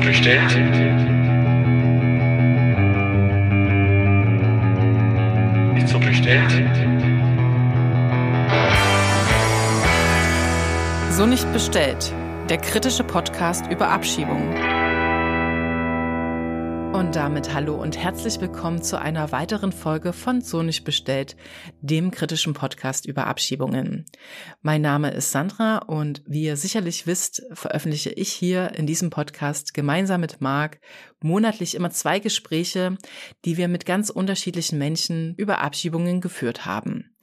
bestellt? Ist so bestellt? So nicht bestellt. Der kritische Podcast über Abschiebungen. Und damit hallo und herzlich willkommen zu einer weiteren Folge von So nicht bestellt, dem kritischen Podcast über Abschiebungen. Mein Name ist Sandra und wie ihr sicherlich wisst, veröffentliche ich hier in diesem Podcast gemeinsam mit Marc monatlich immer zwei Gespräche, die wir mit ganz unterschiedlichen Menschen über Abschiebungen geführt haben.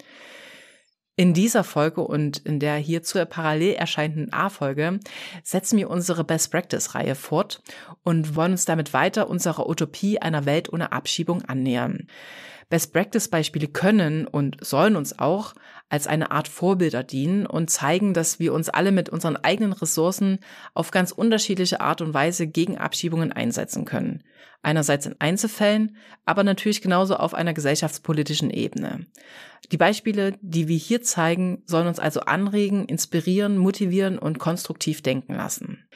In dieser Folge und in der hierzu parallel erscheinenden A-Folge setzen wir unsere Best Practice-Reihe fort und wollen uns damit weiter unserer Utopie einer Welt ohne Abschiebung annähern. Best Practice Beispiele können und sollen uns auch als eine Art Vorbilder dienen und zeigen, dass wir uns alle mit unseren eigenen Ressourcen auf ganz unterschiedliche Art und Weise gegen Abschiebungen einsetzen können. Einerseits in Einzelfällen, aber natürlich genauso auf einer gesellschaftspolitischen Ebene. Die Beispiele, die wir hier zeigen, sollen uns also anregen, inspirieren, motivieren und konstruktiv denken lassen.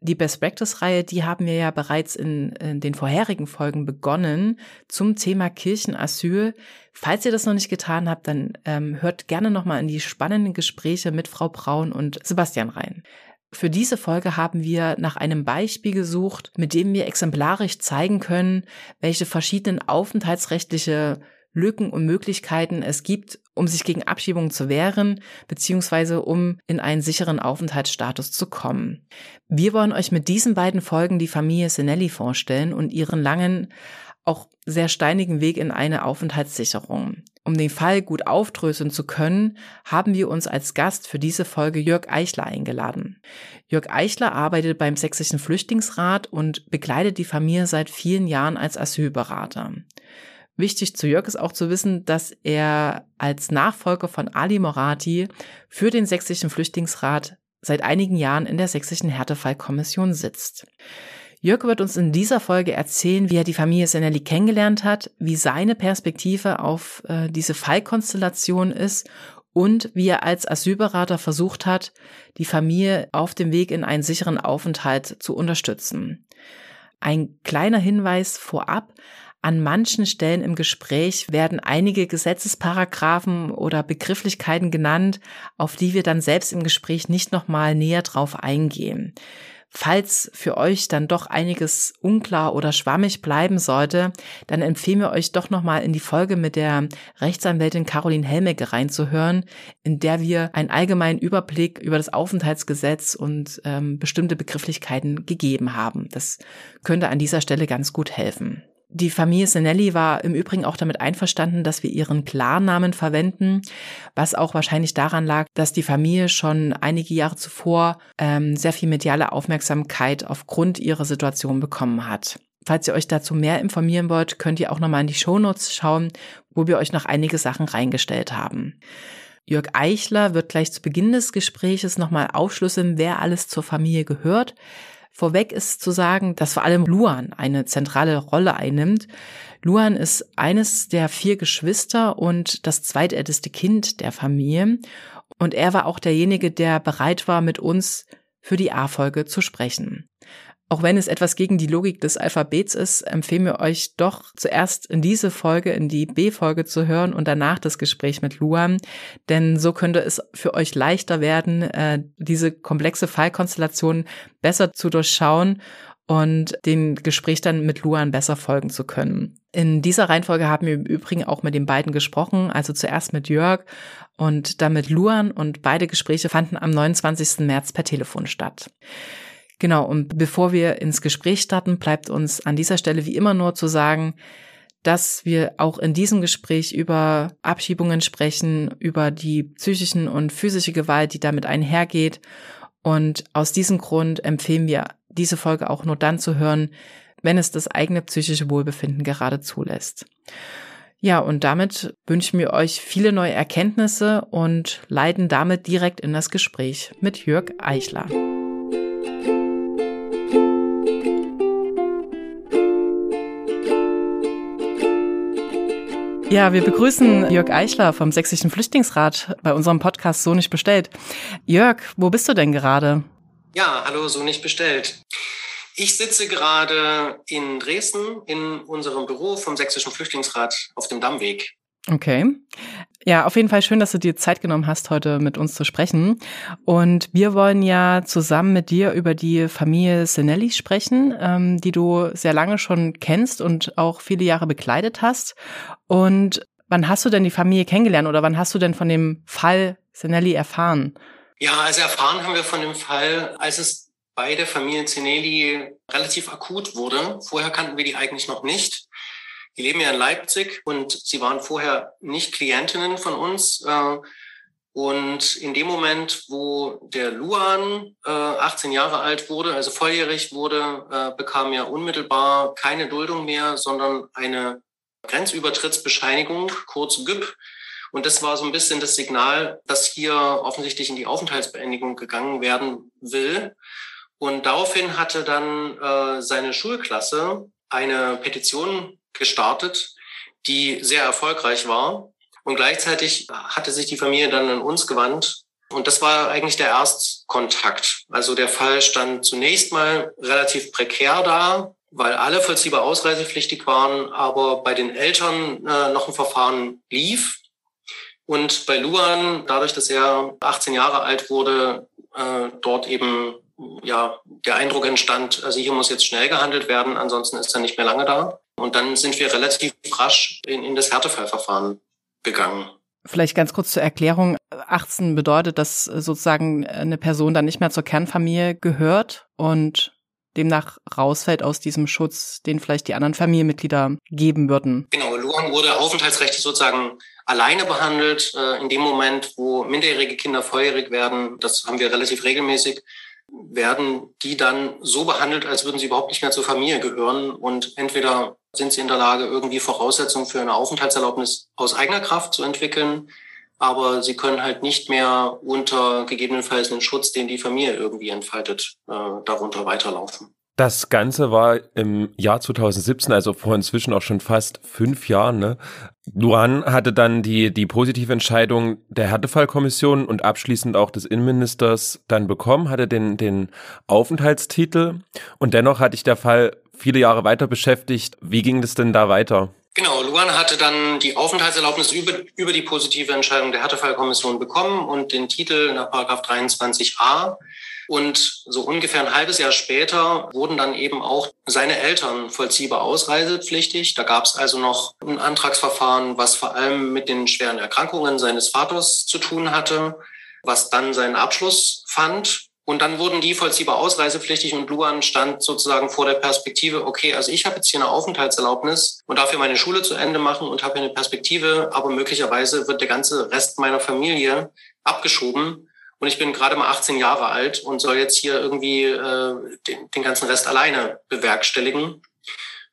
Die Best Practice-Reihe, die haben wir ja bereits in, in, den vorherigen Folgen begonnen zum Thema Kirchenasyl. Falls ihr das noch nicht getan habt, dann ähm, hört gerne nochmal in die spannenden Gespräche mit Frau Braun und Sebastian rein. Für diese Folge haben wir nach einem Beispiel gesucht, mit dem wir exemplarisch zeigen können, welche verschiedenen aufenthaltsrechtliche Lücken und Möglichkeiten es gibt, um sich gegen Abschiebungen zu wehren, beziehungsweise um in einen sicheren Aufenthaltsstatus zu kommen. Wir wollen euch mit diesen beiden Folgen die Familie Sinelli vorstellen und ihren langen, auch sehr steinigen Weg in eine Aufenthaltssicherung. Um den Fall gut aufdröseln zu können, haben wir uns als Gast für diese Folge Jörg Eichler eingeladen. Jörg Eichler arbeitet beim Sächsischen Flüchtlingsrat und begleitet die Familie seit vielen Jahren als Asylberater. Wichtig zu Jörg ist auch zu wissen, dass er als Nachfolger von Ali Morati für den Sächsischen Flüchtlingsrat seit einigen Jahren in der Sächsischen Härtefallkommission sitzt. Jörg wird uns in dieser Folge erzählen, wie er die Familie Senelli kennengelernt hat, wie seine Perspektive auf äh, diese Fallkonstellation ist und wie er als Asylberater versucht hat, die Familie auf dem Weg in einen sicheren Aufenthalt zu unterstützen. Ein kleiner Hinweis vorab. An manchen Stellen im Gespräch werden einige Gesetzesparagraphen oder Begrifflichkeiten genannt, auf die wir dann selbst im Gespräch nicht nochmal näher drauf eingehen. Falls für euch dann doch einiges unklar oder schwammig bleiben sollte, dann empfehlen wir euch doch nochmal in die Folge mit der Rechtsanwältin Caroline Helmecke reinzuhören, in der wir einen allgemeinen Überblick über das Aufenthaltsgesetz und ähm, bestimmte Begrifflichkeiten gegeben haben. Das könnte an dieser Stelle ganz gut helfen. Die Familie Senelli war im Übrigen auch damit einverstanden, dass wir ihren Klarnamen verwenden, was auch wahrscheinlich daran lag, dass die Familie schon einige Jahre zuvor ähm, sehr viel mediale Aufmerksamkeit aufgrund ihrer Situation bekommen hat. Falls ihr euch dazu mehr informieren wollt, könnt ihr auch nochmal in die Shownotes schauen, wo wir euch noch einige Sachen reingestellt haben. Jörg Eichler wird gleich zu Beginn des Gespräches nochmal aufschlüsseln, wer alles zur Familie gehört. Vorweg ist zu sagen, dass vor allem Luan eine zentrale Rolle einnimmt. Luan ist eines der vier Geschwister und das zweitälteste Kind der Familie. Und er war auch derjenige, der bereit war, mit uns für die A-Folge zu sprechen. Auch wenn es etwas gegen die Logik des Alphabets ist, empfehlen wir euch doch zuerst in diese Folge, in die B-Folge zu hören und danach das Gespräch mit Luan. Denn so könnte es für euch leichter werden, äh, diese komplexe Fallkonstellation besser zu durchschauen und den Gespräch dann mit Luan besser folgen zu können. In dieser Reihenfolge haben wir im Übrigen auch mit den beiden gesprochen, also zuerst mit Jörg und dann mit Luan und beide Gespräche fanden am 29. März per Telefon statt. Genau, und bevor wir ins Gespräch starten, bleibt uns an dieser Stelle wie immer nur zu sagen, dass wir auch in diesem Gespräch über Abschiebungen sprechen, über die psychischen und physische Gewalt, die damit einhergeht. Und aus diesem Grund empfehlen wir, diese Folge auch nur dann zu hören, wenn es das eigene psychische Wohlbefinden gerade zulässt. Ja, und damit wünschen wir euch viele neue Erkenntnisse und leiten damit direkt in das Gespräch mit Jörg Eichler. Ja, wir begrüßen Jörg Eichler vom Sächsischen Flüchtlingsrat bei unserem Podcast So nicht bestellt. Jörg, wo bist du denn gerade? Ja, hallo, so nicht bestellt. Ich sitze gerade in Dresden in unserem Büro vom Sächsischen Flüchtlingsrat auf dem Dammweg. Okay. Ja, auf jeden Fall schön, dass du dir Zeit genommen hast, heute mit uns zu sprechen. Und wir wollen ja zusammen mit dir über die Familie Senelli sprechen, ähm, die du sehr lange schon kennst und auch viele Jahre bekleidet hast. Und wann hast du denn die Familie kennengelernt oder wann hast du denn von dem Fall Senelli erfahren? Ja, also erfahren haben wir von dem Fall, als es bei der Familie Zinelli relativ akut wurde. Vorher kannten wir die eigentlich noch nicht. Die leben ja in Leipzig und sie waren vorher nicht Klientinnen von uns. Äh, und in dem Moment, wo der Luan 18 äh, Jahre alt wurde, also volljährig wurde, äh, bekam er unmittelbar keine Duldung mehr, sondern eine Grenzübertrittsbescheinigung, kurz GÜP. Und das war so ein bisschen das Signal, dass hier offensichtlich in die Aufenthaltsbeendigung gegangen werden will. Und daraufhin hatte dann äh, seine Schulklasse eine Petition gestartet, die sehr erfolgreich war. Und gleichzeitig hatte sich die Familie dann an uns gewandt. Und das war eigentlich der Erstkontakt. Also der Fall stand zunächst mal relativ prekär da, weil alle vollziehbar ausreisepflichtig waren, aber bei den Eltern äh, noch ein Verfahren lief. Und bei Luan, dadurch, dass er 18 Jahre alt wurde, äh, dort eben ja, der Eindruck entstand, also hier muss jetzt schnell gehandelt werden, ansonsten ist er nicht mehr lange da. Und dann sind wir relativ rasch in, in das Härtefallverfahren gegangen. Vielleicht ganz kurz zur Erklärung. 18 bedeutet, dass sozusagen eine Person dann nicht mehr zur Kernfamilie gehört und demnach rausfällt aus diesem Schutz, den vielleicht die anderen Familienmitglieder geben würden. Genau, Luan wurde aufenthaltsrechtlich sozusagen alleine behandelt. Äh, in dem Moment, wo minderjährige Kinder volljährig werden, das haben wir relativ regelmäßig, werden die dann so behandelt, als würden sie überhaupt nicht mehr zur Familie gehören. Und entweder sind sie in der Lage, irgendwie Voraussetzungen für eine Aufenthaltserlaubnis aus eigener Kraft zu entwickeln, aber sie können halt nicht mehr unter gegebenenfalls einen Schutz, den die Familie irgendwie entfaltet, äh, darunter weiterlaufen. Das Ganze war im Jahr 2017, also vor inzwischen auch schon fast fünf Jahren. Ne? Luan hatte dann die, die positive Entscheidung der Härtefallkommission und abschließend auch des Innenministers dann bekommen, hatte den, den Aufenthaltstitel und dennoch hatte ich der Fall viele Jahre weiter beschäftigt. Wie ging das denn da weiter? Genau, Luan hatte dann die Aufenthaltserlaubnis über, über die positive Entscheidung der Härtefallkommission bekommen und den Titel nach 23a und so ungefähr ein halbes Jahr später wurden dann eben auch seine Eltern vollziehbar ausreisepflichtig. Da gab es also noch ein Antragsverfahren, was vor allem mit den schweren Erkrankungen seines Vaters zu tun hatte, was dann seinen Abschluss fand. Und dann wurden die vollziehbar ausreisepflichtig und Luan stand sozusagen vor der Perspektive, okay, also ich habe jetzt hier eine Aufenthaltserlaubnis und darf hier meine Schule zu Ende machen und habe hier eine Perspektive, aber möglicherweise wird der ganze Rest meiner Familie abgeschoben und ich bin gerade mal 18 Jahre alt und soll jetzt hier irgendwie äh, den, den ganzen Rest alleine bewerkstelligen.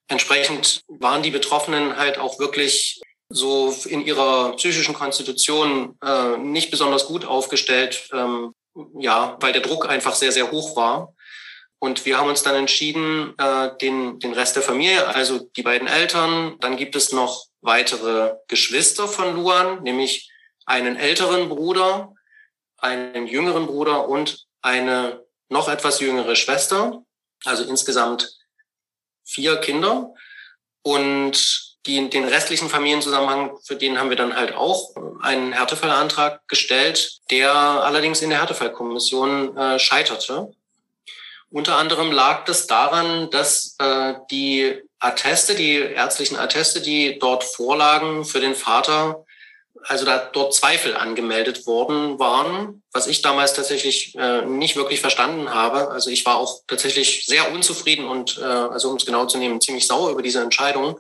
Entsprechend waren die Betroffenen halt auch wirklich so in ihrer psychischen Konstitution äh, nicht besonders gut aufgestellt, ähm, ja, weil der Druck einfach sehr, sehr hoch war. Und wir haben uns dann entschieden, äh, den, den Rest der Familie, also die beiden Eltern, dann gibt es noch weitere Geschwister von Luan, nämlich einen älteren Bruder, einen jüngeren Bruder und eine noch etwas jüngere Schwester. Also insgesamt vier Kinder. Und die, den restlichen Familienzusammenhang, für den haben wir dann halt auch einen Härtefallantrag gestellt, der allerdings in der Härtefallkommission äh, scheiterte. Unter anderem lag das daran, dass äh, die Atteste, die ärztlichen Atteste, die dort vorlagen für den Vater, also da dort Zweifel angemeldet worden waren, was ich damals tatsächlich äh, nicht wirklich verstanden habe. Also ich war auch tatsächlich sehr unzufrieden und, äh, also um es genau zu nehmen, ziemlich sauer über diese Entscheidung.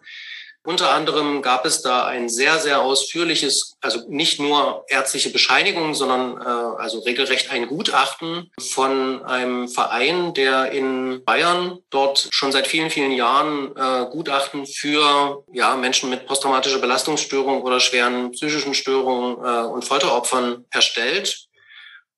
Unter anderem gab es da ein sehr, sehr ausführliches, also nicht nur ärztliche Bescheinigung, sondern äh, also regelrecht ein Gutachten von einem Verein, der in Bayern dort schon seit vielen, vielen Jahren äh, Gutachten für ja, Menschen mit posttraumatischer Belastungsstörung oder schweren psychischen Störungen äh, und Folteropfern erstellt.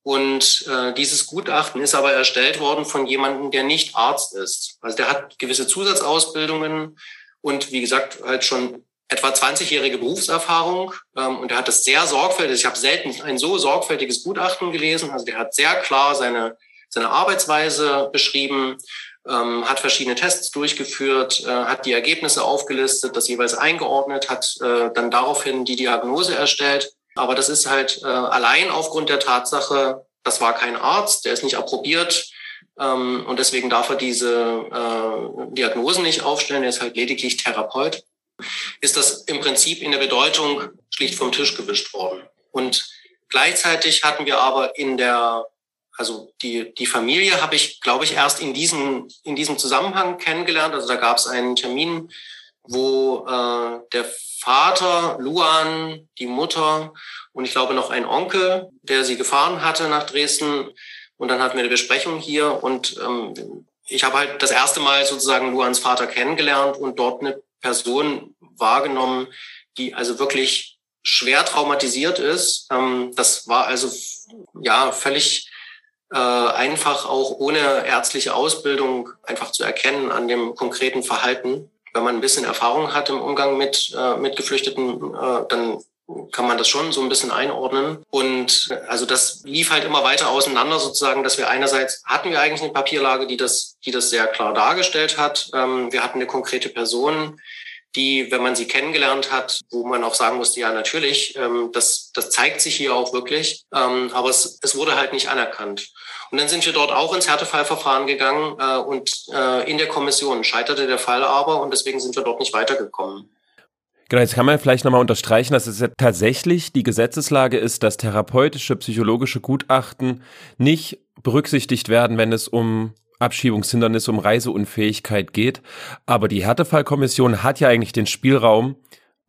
Und äh, dieses Gutachten ist aber erstellt worden von jemandem, der nicht Arzt ist. Also der hat gewisse Zusatzausbildungen, und wie gesagt halt schon etwa 20-jährige Berufserfahrung. Ähm, und er hat das sehr sorgfältig, ich habe selten ein so sorgfältiges Gutachten gelesen, also der hat sehr klar seine, seine Arbeitsweise beschrieben, ähm, hat verschiedene Tests durchgeführt, äh, hat die Ergebnisse aufgelistet, das jeweils eingeordnet, hat äh, dann daraufhin die Diagnose erstellt. Aber das ist halt äh, allein aufgrund der Tatsache, das war kein Arzt, der ist nicht approbiert ähm, und deswegen darf er diese äh, Diagnosen nicht aufstellen, er ist halt lediglich Therapeut, ist das im Prinzip in der Bedeutung schlicht vom Tisch gewischt worden. Und gleichzeitig hatten wir aber in der also die, die Familie habe ich, glaube ich, erst in diesem, in diesem Zusammenhang kennengelernt. Also da gab es einen Termin, wo äh, der Vater, Luan, die Mutter und ich glaube noch ein Onkel, der sie gefahren hatte nach Dresden. Und dann hatten wir eine Besprechung hier und ähm, ich habe halt das erste Mal sozusagen Luans Vater kennengelernt und dort eine Person wahrgenommen, die also wirklich schwer traumatisiert ist. Ähm, das war also ja völlig äh, einfach auch ohne ärztliche Ausbildung einfach zu erkennen an dem konkreten Verhalten. Wenn man ein bisschen Erfahrung hat im Umgang mit, äh, mit Geflüchteten, äh, dann kann man das schon so ein bisschen einordnen. Und also das lief halt immer weiter auseinander sozusagen, dass wir einerseits hatten wir eigentlich eine Papierlage, die das, die das sehr klar dargestellt hat. Ähm, wir hatten eine konkrete Person, die, wenn man sie kennengelernt hat, wo man auch sagen musste, ja, natürlich, ähm, das, das zeigt sich hier auch wirklich, ähm, aber es, es wurde halt nicht anerkannt. Und dann sind wir dort auch ins Härtefallverfahren gegangen äh, und äh, in der Kommission scheiterte der Fall aber und deswegen sind wir dort nicht weitergekommen. Genau, jetzt kann man vielleicht nochmal unterstreichen, dass es ja tatsächlich die Gesetzeslage ist, dass therapeutische, psychologische Gutachten nicht berücksichtigt werden, wenn es um Abschiebungshindernis, um Reiseunfähigkeit geht. Aber die Härtefallkommission hat ja eigentlich den Spielraum,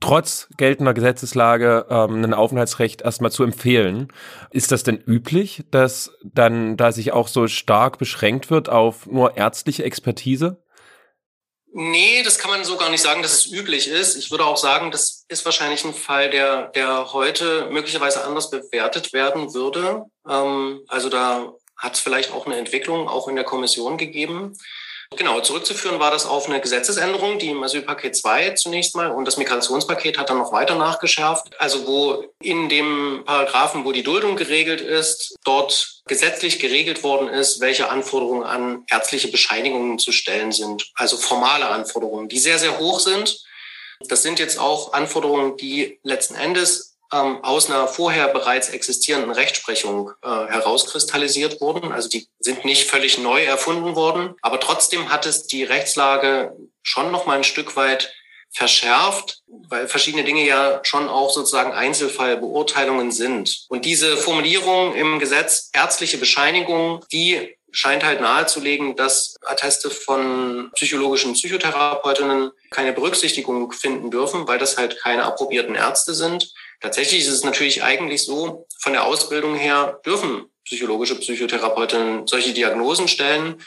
trotz geltender Gesetzeslage ähm, ein Aufenthaltsrecht erstmal zu empfehlen. Ist das denn üblich, dass dann da sich auch so stark beschränkt wird auf nur ärztliche Expertise? Nee, das kann man so gar nicht sagen, dass es üblich ist. Ich würde auch sagen, das ist wahrscheinlich ein Fall, der, der heute möglicherweise anders bewertet werden würde. Ähm, also da hat es vielleicht auch eine Entwicklung auch in der Kommission gegeben. Genau, zurückzuführen war das auf eine Gesetzesänderung, die im Asylpaket 2 zunächst mal und das Migrationspaket hat dann noch weiter nachgeschärft. Also wo in dem Paragraphen, wo die Duldung geregelt ist, dort gesetzlich geregelt worden ist, welche Anforderungen an ärztliche Bescheinigungen zu stellen sind. Also formale Anforderungen, die sehr, sehr hoch sind. Das sind jetzt auch Anforderungen, die letzten Endes ähm, aus einer vorher bereits existierenden Rechtsprechung äh, herauskristallisiert wurden. Also die sind nicht völlig neu erfunden worden, aber trotzdem hat es die Rechtslage schon noch mal ein Stück weit verschärft, weil verschiedene Dinge ja schon auch sozusagen Einzelfallbeurteilungen sind. Und diese Formulierung im Gesetz ärztliche Bescheinigung, die scheint halt nahezulegen, dass Atteste von psychologischen Psychotherapeutinnen keine Berücksichtigung finden dürfen, weil das halt keine approbierten Ärzte sind. Tatsächlich ist es natürlich eigentlich so, von der Ausbildung her dürfen psychologische Psychotherapeutinnen solche Diagnosen stellen.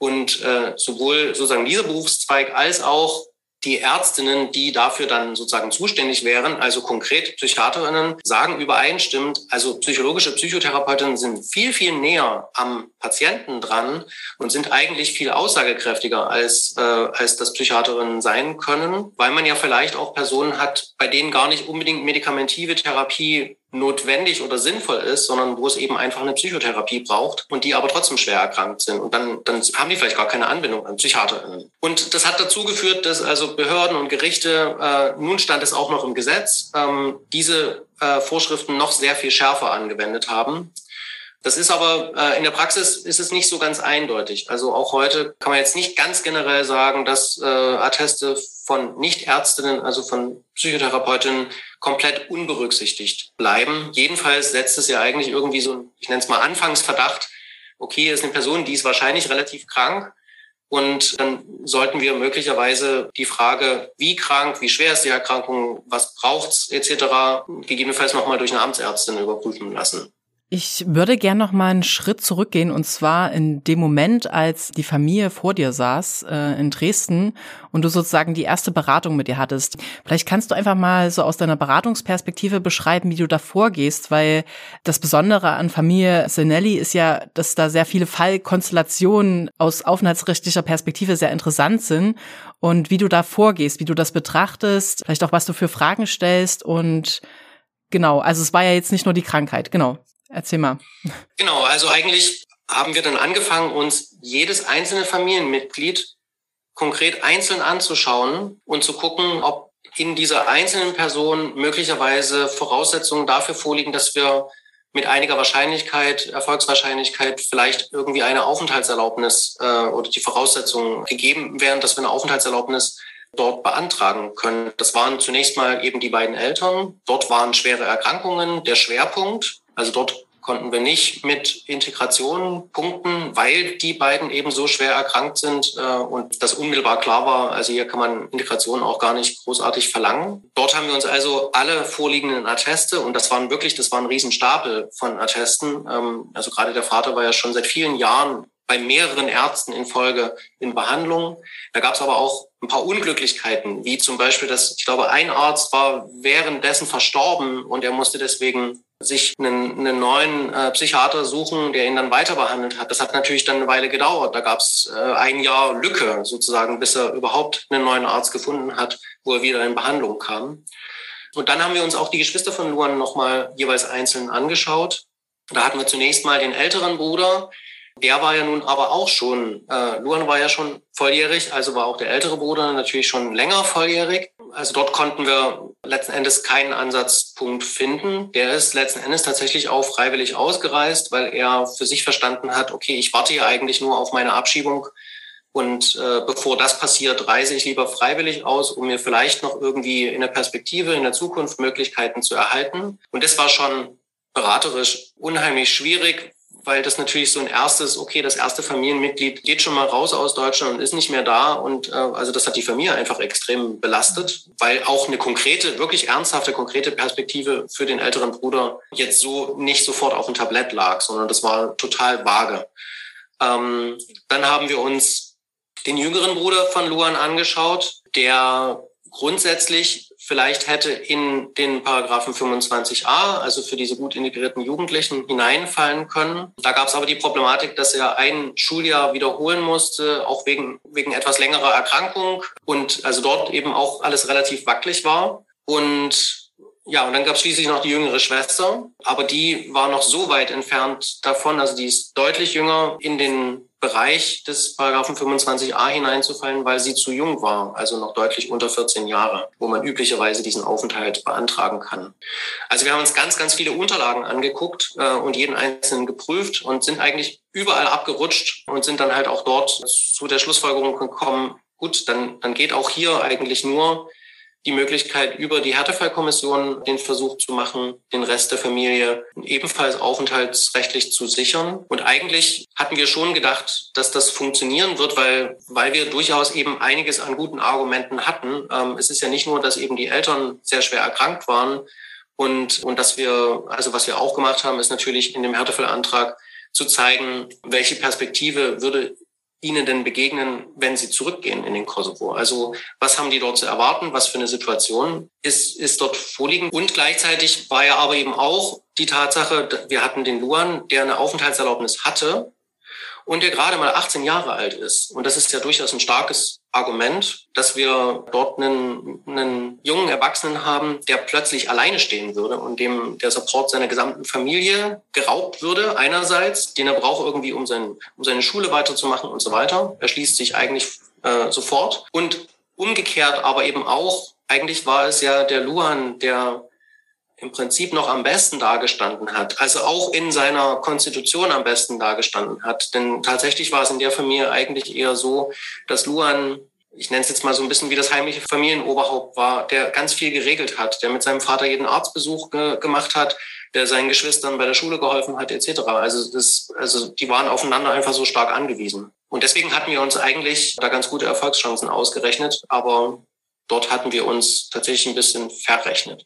Und äh, sowohl sozusagen dieser Berufszweig als auch die Ärztinnen, die dafür dann sozusagen zuständig wären, also konkret Psychiaterinnen, sagen übereinstimmend, also psychologische Psychotherapeutinnen sind viel, viel näher am Patienten dran und sind eigentlich viel aussagekräftiger, als, äh, als das Psychiaterinnen sein können, weil man ja vielleicht auch Personen hat, bei denen gar nicht unbedingt medikamentive Therapie notwendig oder sinnvoll ist, sondern wo es eben einfach eine Psychotherapie braucht und die aber trotzdem schwer erkrankt sind. Und dann, dann haben die vielleicht gar keine Anbindung an PsychiaterInnen. Und das hat dazu geführt, dass also Behörden und Gerichte, äh, nun stand es auch noch im Gesetz, ähm, diese äh, Vorschriften noch sehr viel schärfer angewendet haben. Das ist aber äh, in der Praxis ist es nicht so ganz eindeutig. Also auch heute kann man jetzt nicht ganz generell sagen, dass äh, Atteste von Nichtärztinnen, also von Psychotherapeutinnen, komplett unberücksichtigt bleiben. Jedenfalls setzt es ja eigentlich irgendwie so, ich nenne es mal Anfangsverdacht. Okay, ist eine Person, die ist wahrscheinlich relativ krank. Und dann sollten wir möglicherweise die Frage, wie krank, wie schwer ist die Erkrankung, was braucht's etc., gegebenenfalls nochmal durch eine Amtsärztin überprüfen lassen. Ich würde gern noch mal einen Schritt zurückgehen und zwar in dem Moment, als die Familie vor dir saß äh, in Dresden und du sozusagen die erste Beratung mit ihr hattest. Vielleicht kannst du einfach mal so aus deiner Beratungsperspektive beschreiben, wie du da vorgehst, weil das Besondere an Familie Sinelli ist ja, dass da sehr viele Fallkonstellationen aus aufenthaltsrechtlicher Perspektive sehr interessant sind und wie du da vorgehst, wie du das betrachtest, vielleicht auch was du für Fragen stellst und Genau, also es war ja jetzt nicht nur die Krankheit, genau. Erzähl mal. Genau, also eigentlich haben wir dann angefangen, uns jedes einzelne Familienmitglied konkret einzeln anzuschauen und zu gucken, ob in dieser einzelnen Person möglicherweise Voraussetzungen dafür vorliegen, dass wir mit einiger Wahrscheinlichkeit, Erfolgswahrscheinlichkeit vielleicht irgendwie eine Aufenthaltserlaubnis äh, oder die Voraussetzungen gegeben wären, dass wir eine Aufenthaltserlaubnis dort beantragen können. Das waren zunächst mal eben die beiden Eltern. Dort waren schwere Erkrankungen der Schwerpunkt. Also dort konnten wir nicht mit Integration punkten, weil die beiden eben so schwer erkrankt sind äh, und das unmittelbar klar war. Also hier kann man Integration auch gar nicht großartig verlangen. Dort haben wir uns also alle vorliegenden Atteste und das waren wirklich, das war ein Riesenstapel von Attesten. Ähm, also gerade der Vater war ja schon seit vielen Jahren bei mehreren Ärzten in Folge in Behandlung. Da gab es aber auch ein paar Unglücklichkeiten, wie zum Beispiel, dass ich glaube, ein Arzt war währenddessen verstorben und er musste deswegen sich einen, einen neuen äh, Psychiater suchen, der ihn dann weiter behandelt hat. Das hat natürlich dann eine Weile gedauert. Da gab es äh, ein Jahr Lücke sozusagen, bis er überhaupt einen neuen Arzt gefunden hat, wo er wieder in Behandlung kam. Und dann haben wir uns auch die Geschwister von Luan nochmal jeweils einzeln angeschaut. Da hatten wir zunächst mal den älteren Bruder, der war ja nun aber auch schon, äh, Luan war ja schon volljährig, also war auch der ältere Bruder natürlich schon länger volljährig. Also dort konnten wir letzten Endes keinen Ansatzpunkt finden. Der ist letzten Endes tatsächlich auch freiwillig ausgereist, weil er für sich verstanden hat, okay, ich warte ja eigentlich nur auf meine Abschiebung und äh, bevor das passiert, reise ich lieber freiwillig aus, um mir vielleicht noch irgendwie in der Perspektive, in der Zukunft Möglichkeiten zu erhalten. Und das war schon beraterisch unheimlich schwierig, weil das natürlich so ein erstes, okay, das erste Familienmitglied geht schon mal raus aus Deutschland und ist nicht mehr da. Und äh, also das hat die Familie einfach extrem belastet, weil auch eine konkrete, wirklich ernsthafte, konkrete Perspektive für den älteren Bruder jetzt so nicht sofort auf dem Tablett lag, sondern das war total vage. Ähm, dann haben wir uns den jüngeren Bruder von Luan angeschaut, der grundsätzlich vielleicht hätte in den Paragraphen 25a, also für diese gut integrierten Jugendlichen, hineinfallen können. Da gab es aber die Problematik, dass er ein Schuljahr wiederholen musste, auch wegen, wegen etwas längerer Erkrankung und also dort eben auch alles relativ wackelig war. Und ja, und dann gab es schließlich noch die jüngere Schwester, aber die war noch so weit entfernt davon, also die ist deutlich jünger in den Bereich des Paragraphen 25a hineinzufallen, weil sie zu jung war, also noch deutlich unter 14 Jahre, wo man üblicherweise diesen Aufenthalt beantragen kann. Also wir haben uns ganz, ganz viele Unterlagen angeguckt äh, und jeden einzelnen geprüft und sind eigentlich überall abgerutscht und sind dann halt auch dort zu der Schlussfolgerung gekommen, gut, dann, dann geht auch hier eigentlich nur die Möglichkeit, über die Härtefallkommission den Versuch zu machen, den Rest der Familie ebenfalls aufenthaltsrechtlich zu sichern. Und eigentlich hatten wir schon gedacht, dass das funktionieren wird, weil, weil wir durchaus eben einiges an guten Argumenten hatten. Ähm, es ist ja nicht nur, dass eben die Eltern sehr schwer erkrankt waren und, und dass wir, also was wir auch gemacht haben, ist natürlich in dem Härtefallantrag zu zeigen, welche Perspektive würde ihnen denn begegnen, wenn sie zurückgehen in den Kosovo? Also was haben die dort zu erwarten? Was für eine Situation ist, ist dort vorliegend? Und gleichzeitig war ja aber eben auch die Tatsache, wir hatten den Luan, der eine Aufenthaltserlaubnis hatte, und der gerade mal 18 Jahre alt ist. Und das ist ja durchaus ein starkes Argument, dass wir dort einen, einen jungen Erwachsenen haben, der plötzlich alleine stehen würde und dem der Support seiner gesamten Familie geraubt würde, einerseits, den er braucht irgendwie, um, sein, um seine Schule weiterzumachen und so weiter. Er schließt sich eigentlich äh, sofort. Und umgekehrt aber eben auch, eigentlich war es ja der Luan, der im Prinzip noch am besten dargestanden hat, also auch in seiner Konstitution am besten dargestanden hat. Denn tatsächlich war es in der Familie eigentlich eher so, dass Luan, ich nenne es jetzt mal so ein bisschen wie das heimliche Familienoberhaupt war, der ganz viel geregelt hat, der mit seinem Vater jeden Arztbesuch ge gemacht hat, der seinen Geschwistern bei der Schule geholfen hat, etc. Also, das, also die waren aufeinander einfach so stark angewiesen. Und deswegen hatten wir uns eigentlich da ganz gute Erfolgschancen ausgerechnet, aber dort hatten wir uns tatsächlich ein bisschen verrechnet.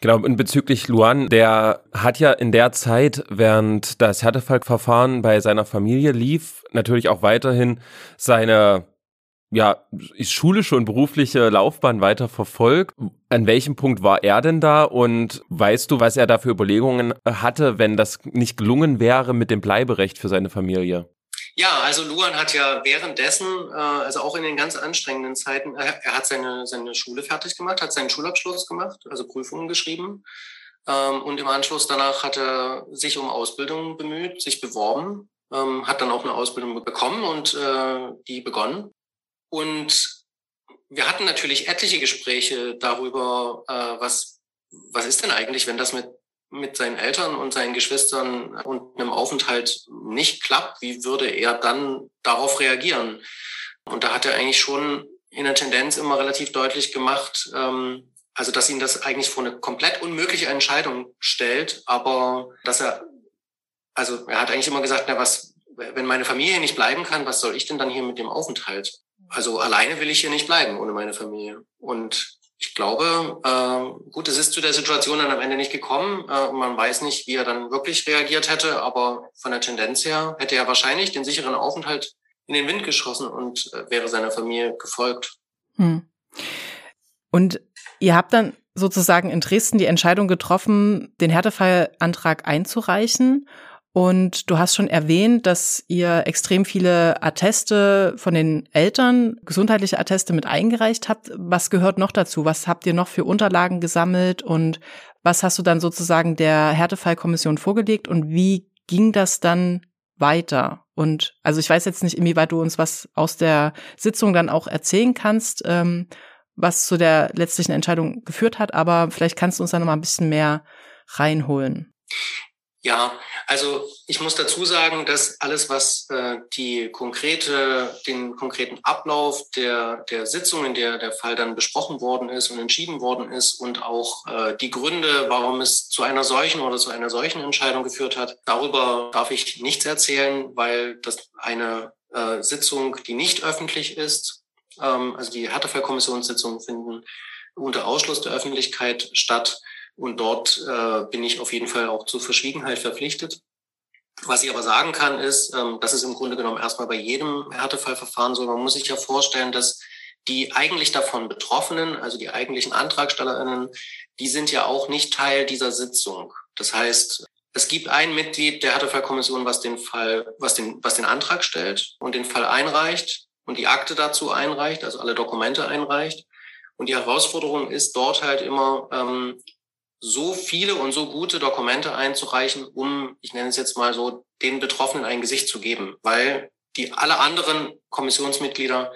Genau, und bezüglich Luan, der hat ja in der Zeit, während das Härtefallverfahren bei seiner Familie lief, natürlich auch weiterhin seine ja, schulische und berufliche Laufbahn weiter verfolgt. An welchem Punkt war er denn da und weißt du, was er da für Überlegungen hatte, wenn das nicht gelungen wäre mit dem Bleiberecht für seine Familie? Ja, also Luan hat ja währenddessen, äh, also auch in den ganz anstrengenden Zeiten, er, er hat seine, seine Schule fertig gemacht, hat seinen Schulabschluss gemacht, also Prüfungen geschrieben, Ähm, und im Anschluss danach hat er sich um Ausbildung bemüht, sich beworben, ähm, hat dann auch eine Ausbildung bekommen und äh, die begonnen. Und wir hatten natürlich etliche Gespräche darüber, äh, was, was ist denn eigentlich, wenn das mit, mit seinen Eltern und seinen Geschwistern und einem Aufenthalt nicht klappt, wie würde er dann darauf reagieren? Und da hat er eigentlich schon in der Tendenz immer relativ deutlich gemacht, ähm, also dass ihn das eigentlich vor eine komplett unmögliche Entscheidung stellt, aber dass er, also er hat eigentlich immer gesagt, na was, wenn meine Familie nicht bleiben kann, was soll ich denn dann hier mit dem Aufenthalt? Also alleine will ich hier nicht bleiben ohne meine Familie. Und ich glaube, äh, gut, es ist zu der Situation dann am Ende nicht gekommen. Äh, man weiß nicht, wie er dann wirklich reagiert hätte, aber von der Tendenz her hätte er wahrscheinlich den sicheren Aufenthalt in den Wind geschossen und äh, wäre seiner Familie gefolgt. Hm. Und ihr habt dann sozusagen in Dresden die Entscheidung getroffen, den Härtefallantrag einzureichen. Und du hast schon erwähnt, dass ihr extrem viele Atteste von den Eltern, gesundheitliche Atteste mit eingereicht habt. Was gehört noch dazu? Was habt ihr noch für Unterlagen gesammelt und was hast du dann sozusagen der Härtefallkommission vorgelegt und wie ging das dann weiter? Und also ich weiß jetzt nicht, inwieweit du uns was aus der Sitzung dann auch erzählen kannst, ähm, was zu der letztlichen Entscheidung geführt hat, aber vielleicht kannst du uns da noch mal ein bisschen mehr reinholen. Ja, also ich muss dazu sagen, dass alles, was äh, die konkrete, den konkreten Ablauf der, der Sitzung, in der der Fall dann besprochen worden ist und entschieden worden ist und auch äh, die Gründe, warum es zu einer solchen oder zu einer solchen Entscheidung geführt hat, darüber darf ich nichts erzählen, weil das eine äh, Sitzung, die nicht öffentlich ist, ähm, also die Härtefallkommissionssitzungen finden unter Ausschluss der Öffentlichkeit statt. Und dort äh, bin ich auf jeden Fall auch zur Verschwiegenheit verpflichtet. Was ich aber sagen kann, ist, ähm, das ist im Grunde genommen erstmal bei jedem Härtefallverfahren so. Man muss sich ja vorstellen, dass die eigentlich davon Betroffenen, also die eigentlichen AntragstellerInnen, die sind ja auch nicht Teil dieser Sitzung. Das heißt, es gibt ein Mitglied der Härtefallkommission, was den Fall, was den, was den Antrag stellt und den Fall einreicht und die Akte dazu einreicht, also alle Dokumente einreicht. Und die Herausforderung ist dort halt immer, ähm, so viele und so gute Dokumente einzureichen, um, ich nenne es jetzt mal so, den Betroffenen ein Gesicht zu geben, weil die alle anderen Kommissionsmitglieder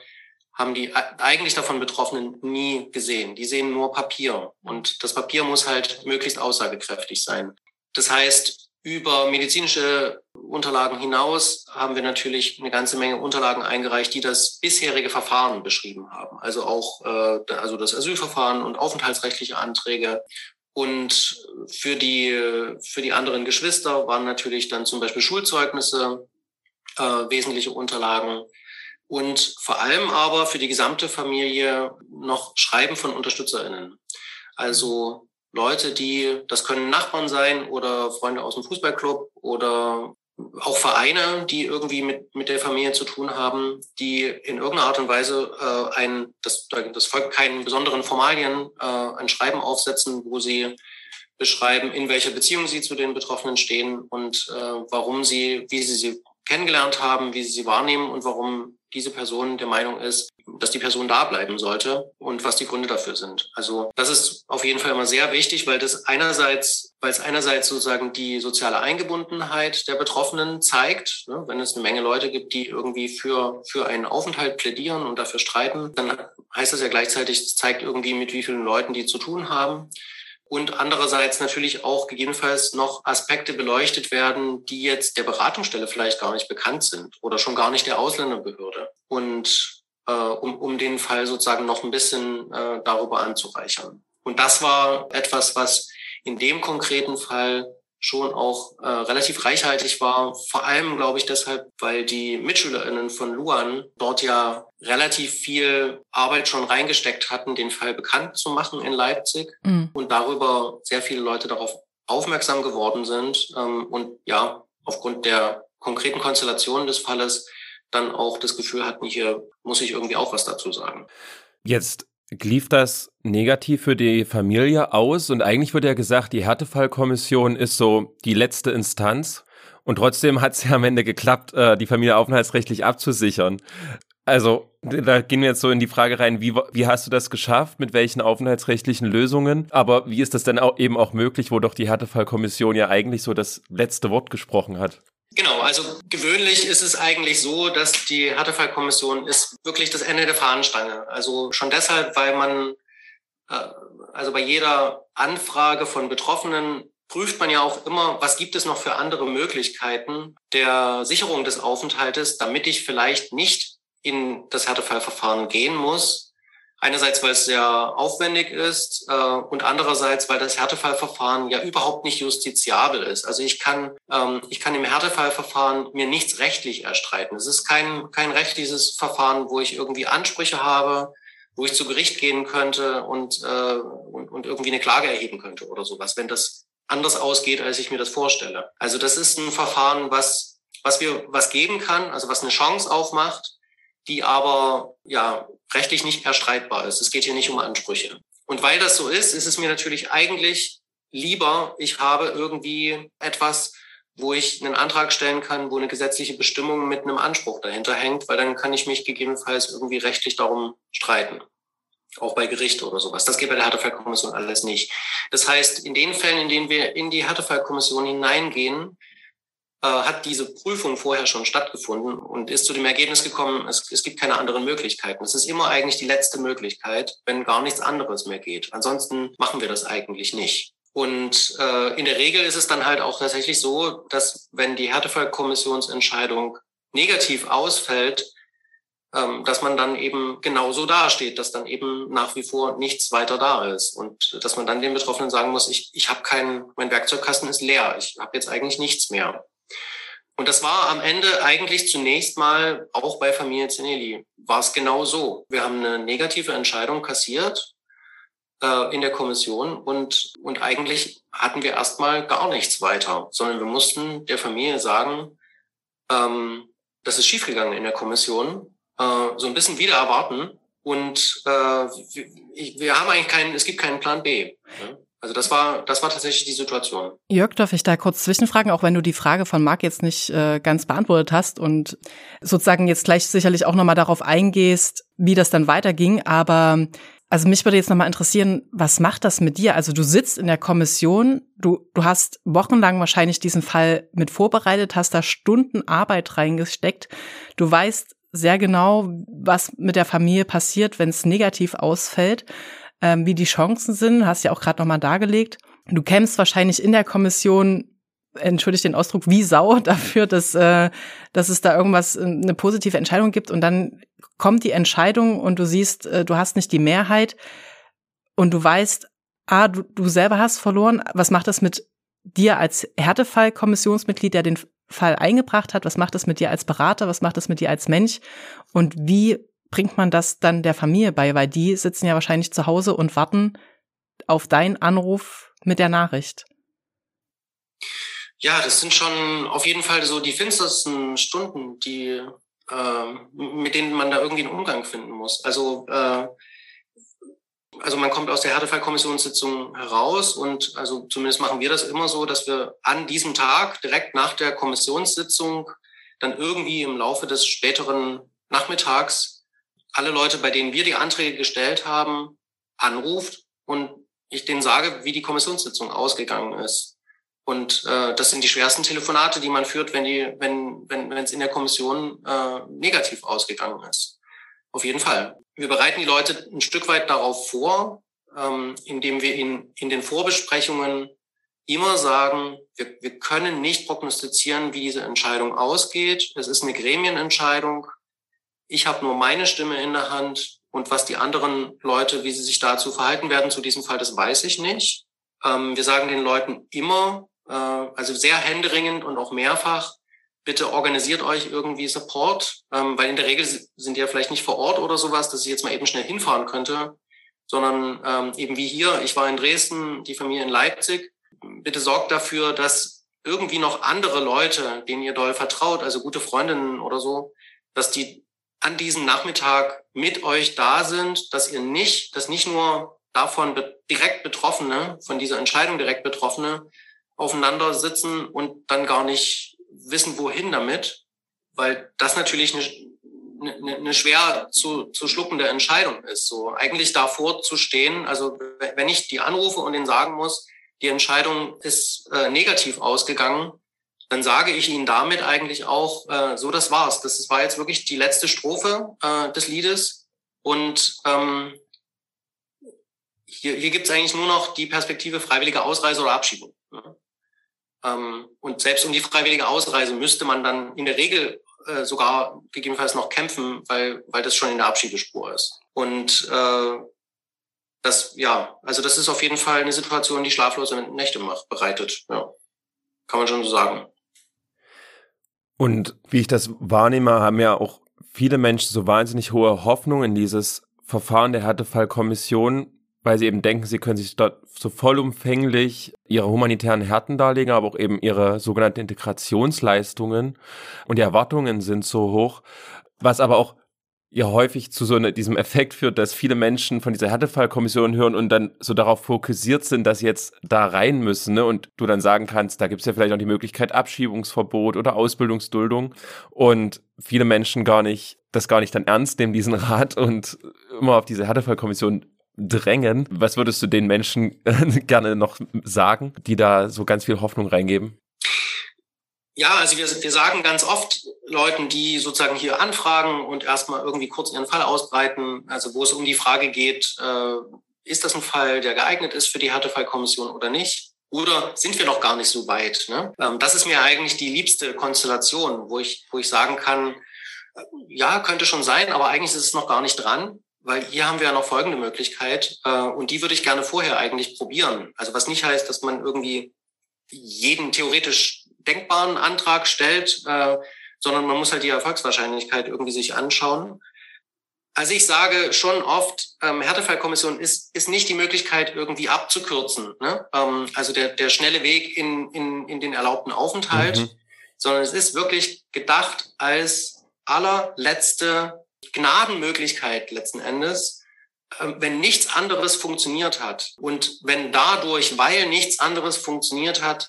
haben die eigentlich davon Betroffenen nie gesehen. Die sehen nur Papier und das Papier muss halt möglichst aussagekräftig sein. Das heißt, über medizinische Unterlagen hinaus haben wir natürlich eine ganze Menge Unterlagen eingereicht, die das bisherige Verfahren beschrieben haben. Also auch äh, also das Asylverfahren und aufenthaltsrechtliche Anträge und für die, für die anderen Geschwister waren natürlich dann zum Beispiel Schulzeugnisse äh, wesentliche Unterlagen. Und vor allem aber für die gesamte Familie noch Schreiben von UnterstützerInnen. Also Leute, die, das können Nachbarn sein oder Freunde aus dem Fußballclub oder auch Vereine, die irgendwie mit, mit der Familie zu tun haben, die in irgendeiner Art und Weise äh, ein, das, das folgt keinen besonderen Formalien, äh, ein Schreiben aufsetzen, wo sie beschreiben, in welcher Beziehung sie zu den Betroffenen stehen und äh, warum sie, wie sie sie kennengelernt haben, wie sie sie wahrnehmen und warum diese Person der Meinung ist, dass die Person da bleiben sollte und was die Gründe dafür sind. Also das ist auf jeden Fall immer sehr wichtig, weil das einerseits, weil es einerseits sozusagen die soziale Eingebundenheit der Betroffenen zeigt. Ne? Wenn es eine Menge Leute gibt, die irgendwie für, für einen Aufenthalt plädieren und dafür streiten, dann heißt das ja gleichzeitig, es zeigt irgendwie, mit wie vielen Leuten die zu tun haben und andererseits natürlich auch gegebenenfalls noch Aspekte beleuchtet werden, die jetzt der Beratungsstelle vielleicht gar nicht bekannt sind oder schon gar nicht der Ausländerbehörde. Und äh, um, um den Fall sozusagen noch ein bisschen äh, darüber anzureichern. Und das war etwas, was in dem konkreten Fall schon auch äh, relativ reichhaltig war. Vor allem, glaube ich, deshalb, weil die MitschülerInnen von Luan dort ja relativ viel Arbeit schon reingesteckt hatten, den Fall bekannt zu machen in Leipzig mhm. und darüber sehr viele Leute darauf aufmerksam geworden sind ähm, und ja, aufgrund der konkreten Konstellation des Falles dann auch das Gefühl hatten, hier muss ich irgendwie auch was dazu sagen. Jetzt lief das negativ für die Familie aus und eigentlich wird ja gesagt, die Härtefallkommission ist so die letzte Instanz und trotzdem hat es ja am Ende geklappt, äh, die Familie aufenthaltsrechtlich abzusichern. Also, da gehen wir jetzt so in die Frage rein, wie, wie hast du das geschafft, mit welchen aufenthaltsrechtlichen Lösungen? Aber wie ist das denn auch eben auch möglich, wo doch die Härtefallkommission ja eigentlich so das letzte Wort gesprochen hat? Genau, also gewöhnlich ist es eigentlich so, dass die Härtefallkommission ist wirklich das Ende der Fahnenstange. Also schon deshalb, weil man äh, also bei jeder Anfrage von Betroffenen prüft man ja auch immer, was gibt es noch für andere Möglichkeiten der Sicherung des Aufenthaltes, damit ich vielleicht nicht in das Härtefallverfahren gehen muss. Einerseits, weil es sehr aufwendig ist äh, und andererseits, weil das Härtefallverfahren ja überhaupt nicht justiziabel ist. Also ich kann, ähm, ich kann im Härtefallverfahren mir nichts rechtlich erstreiten. Es ist kein, kein rechtliches Verfahren, wo ich irgendwie Ansprüche habe, wo ich zu Gericht gehen könnte und, äh, und, und irgendwie eine Klage erheben könnte oder sowas, wenn das anders ausgeht, als ich mir das vorstelle. Also das ist ein Verfahren, was, was wir, was geben kann, also was eine Chance aufmacht, die aber ja rechtlich nicht erstreitbar ist. Es geht hier nicht um Ansprüche. Und weil das so ist, ist es mir natürlich eigentlich lieber, ich habe irgendwie etwas, wo ich einen Antrag stellen kann, wo eine gesetzliche Bestimmung mit einem Anspruch dahinter hängt, weil dann kann ich mich gegebenenfalls irgendwie rechtlich darum streiten. Auch bei Gericht oder sowas. Das geht bei der Härtefallkommission alles nicht. Das heißt, in den Fällen, in denen wir in die Härtefallkommission hineingehen, äh, hat diese Prüfung vorher schon stattgefunden und ist zu dem Ergebnis gekommen, es, es gibt keine anderen Möglichkeiten. Es ist immer eigentlich die letzte Möglichkeit, wenn gar nichts anderes mehr geht. Ansonsten machen wir das eigentlich nicht. Und äh, in der Regel ist es dann halt auch tatsächlich so, dass wenn die Härtefallkommissionsentscheidung negativ ausfällt, ähm, dass man dann eben genauso dasteht, dass dann eben nach wie vor nichts weiter da ist und dass man dann den Betroffenen sagen muss, ich, ich habe keinen, mein Werkzeugkasten ist leer, ich habe jetzt eigentlich nichts mehr. Und das war am Ende eigentlich zunächst mal auch bei Familie Zinelli war es genau so. Wir haben eine negative Entscheidung kassiert äh, in der Kommission und, und eigentlich hatten wir erstmal gar nichts weiter, sondern wir mussten der Familie sagen, ähm, das ist schiefgegangen in der Kommission, äh, so ein bisschen wieder erwarten und äh, wir, wir haben eigentlich keinen, es gibt keinen Plan B. Ne? Also das war, das war tatsächlich die Situation. Jörg, darf ich da kurz zwischenfragen, auch wenn du die Frage von Marc jetzt nicht äh, ganz beantwortet hast und sozusagen jetzt gleich sicherlich auch nochmal darauf eingehst, wie das dann weiterging. Aber also mich würde jetzt nochmal interessieren, was macht das mit dir? Also du sitzt in der Kommission, du, du hast wochenlang wahrscheinlich diesen Fall mit vorbereitet, hast da Stunden Arbeit reingesteckt. Du weißt sehr genau, was mit der Familie passiert, wenn es negativ ausfällt ähm, wie die Chancen sind, hast ja auch gerade nochmal dargelegt. Du kämpfst wahrscheinlich in der Kommission entschuldigt den Ausdruck, wie Sau dafür, dass, äh, dass es da irgendwas, äh, eine positive Entscheidung gibt und dann kommt die Entscheidung und du siehst, äh, du hast nicht die Mehrheit und du weißt, ah, du, du selber hast verloren. Was macht das mit dir als Härtefall-Kommissionsmitglied, der den Fall eingebracht hat? Was macht das mit dir als Berater? Was macht das mit dir als Mensch? Und wie bringt man das dann der Familie bei? Weil die sitzen ja wahrscheinlich zu Hause und warten auf deinen Anruf mit der Nachricht. Ja, das sind schon auf jeden Fall so die finstersten Stunden, die äh, mit denen man da irgendwie einen Umgang finden muss. Also äh, also man kommt aus der Härtefallkommissionssitzung heraus und also zumindest machen wir das immer so, dass wir an diesem Tag direkt nach der Kommissionssitzung dann irgendwie im Laufe des späteren Nachmittags alle Leute, bei denen wir die Anträge gestellt haben, anruft und ich denen sage, wie die Kommissionssitzung ausgegangen ist. Und äh, das sind die schwersten Telefonate, die man führt, wenn die, wenn wenn wenn es in der Kommission äh, negativ ausgegangen ist. Auf jeden Fall. Wir bereiten die Leute ein Stück weit darauf vor, ähm, indem wir in, in den Vorbesprechungen immer sagen, wir, wir können nicht prognostizieren, wie diese Entscheidung ausgeht. Es ist eine Gremienentscheidung ich habe nur meine Stimme in der Hand und was die anderen Leute, wie sie sich dazu verhalten werden zu diesem Fall, das weiß ich nicht. Ähm, wir sagen den Leuten immer, äh, also sehr händeringend und auch mehrfach, bitte organisiert euch irgendwie Support, ähm, weil in der Regel sind die ja vielleicht nicht vor Ort oder sowas, dass ich jetzt mal eben schnell hinfahren könnte, sondern ähm, eben wie hier, ich war in Dresden, die Familie in Leipzig. Bitte sorgt dafür, dass irgendwie noch andere Leute, denen ihr doll vertraut, also gute Freundinnen oder so, dass die an diesem Nachmittag mit euch da sind, dass ihr nicht, dass nicht nur davon direkt Betroffene, von dieser Entscheidung direkt Betroffene aufeinander sitzen und dann gar nicht wissen, wohin damit, weil das natürlich eine, eine, eine schwer zu, zu schluckende Entscheidung ist. So eigentlich davor zu stehen, also wenn ich die anrufe und ihnen sagen muss, die Entscheidung ist äh, negativ ausgegangen, dann sage ich ihnen damit eigentlich auch, äh, so das war's. Das war jetzt wirklich die letzte Strophe äh, des Liedes und ähm, hier, hier gibt es eigentlich nur noch die Perspektive freiwillige Ausreise oder Abschiebung. Ne? Ähm, und selbst um die freiwillige Ausreise müsste man dann in der Regel äh, sogar gegebenenfalls noch kämpfen, weil, weil das schon in der Abschiebespur ist. Und äh, das, ja, also das ist auf jeden Fall eine Situation, die schlaflose Nächte macht, bereitet. Ja. Kann man schon so sagen. Und wie ich das wahrnehme, haben ja auch viele Menschen so wahnsinnig hohe Hoffnung in dieses Verfahren der Härtefallkommission, weil sie eben denken, sie können sich dort so vollumfänglich ihre humanitären Härten darlegen, aber auch eben ihre sogenannten Integrationsleistungen. Und die Erwartungen sind so hoch, was aber auch ja häufig zu so eine, diesem Effekt führt, dass viele Menschen von dieser Härtefallkommission hören und dann so darauf fokussiert sind, dass sie jetzt da rein müssen ne? und du dann sagen kannst, da gibt's ja vielleicht auch die Möglichkeit Abschiebungsverbot oder Ausbildungsduldung und viele Menschen gar nicht das gar nicht dann ernst nehmen, diesen Rat und immer auf diese Härtefallkommission drängen. Was würdest du den Menschen gerne noch sagen, die da so ganz viel Hoffnung reingeben? Ja, also wir, wir sagen ganz oft Leuten, die sozusagen hier anfragen und erstmal irgendwie kurz ihren Fall ausbreiten, also wo es um die Frage geht, äh, ist das ein Fall, der geeignet ist für die Härtefallkommission oder nicht? Oder sind wir noch gar nicht so weit? Ne? Ähm, das ist mir eigentlich die liebste Konstellation, wo ich, wo ich sagen kann, äh, ja, könnte schon sein, aber eigentlich ist es noch gar nicht dran. Weil hier haben wir ja noch folgende Möglichkeit äh, und die würde ich gerne vorher eigentlich probieren. Also was nicht heißt, dass man irgendwie jeden theoretisch denkbaren Antrag stellt, äh, sondern man muss halt die Erfolgswahrscheinlichkeit irgendwie sich anschauen. Also ich sage schon oft, ähm, Härtefallkommission ist, ist nicht die Möglichkeit, irgendwie abzukürzen. Ne? Ähm, also der, der schnelle Weg in, in, in den erlaubten Aufenthalt, mhm. sondern es ist wirklich gedacht als allerletzte Gnadenmöglichkeit letzten Endes, ähm, wenn nichts anderes funktioniert hat und wenn dadurch, weil nichts anderes funktioniert hat,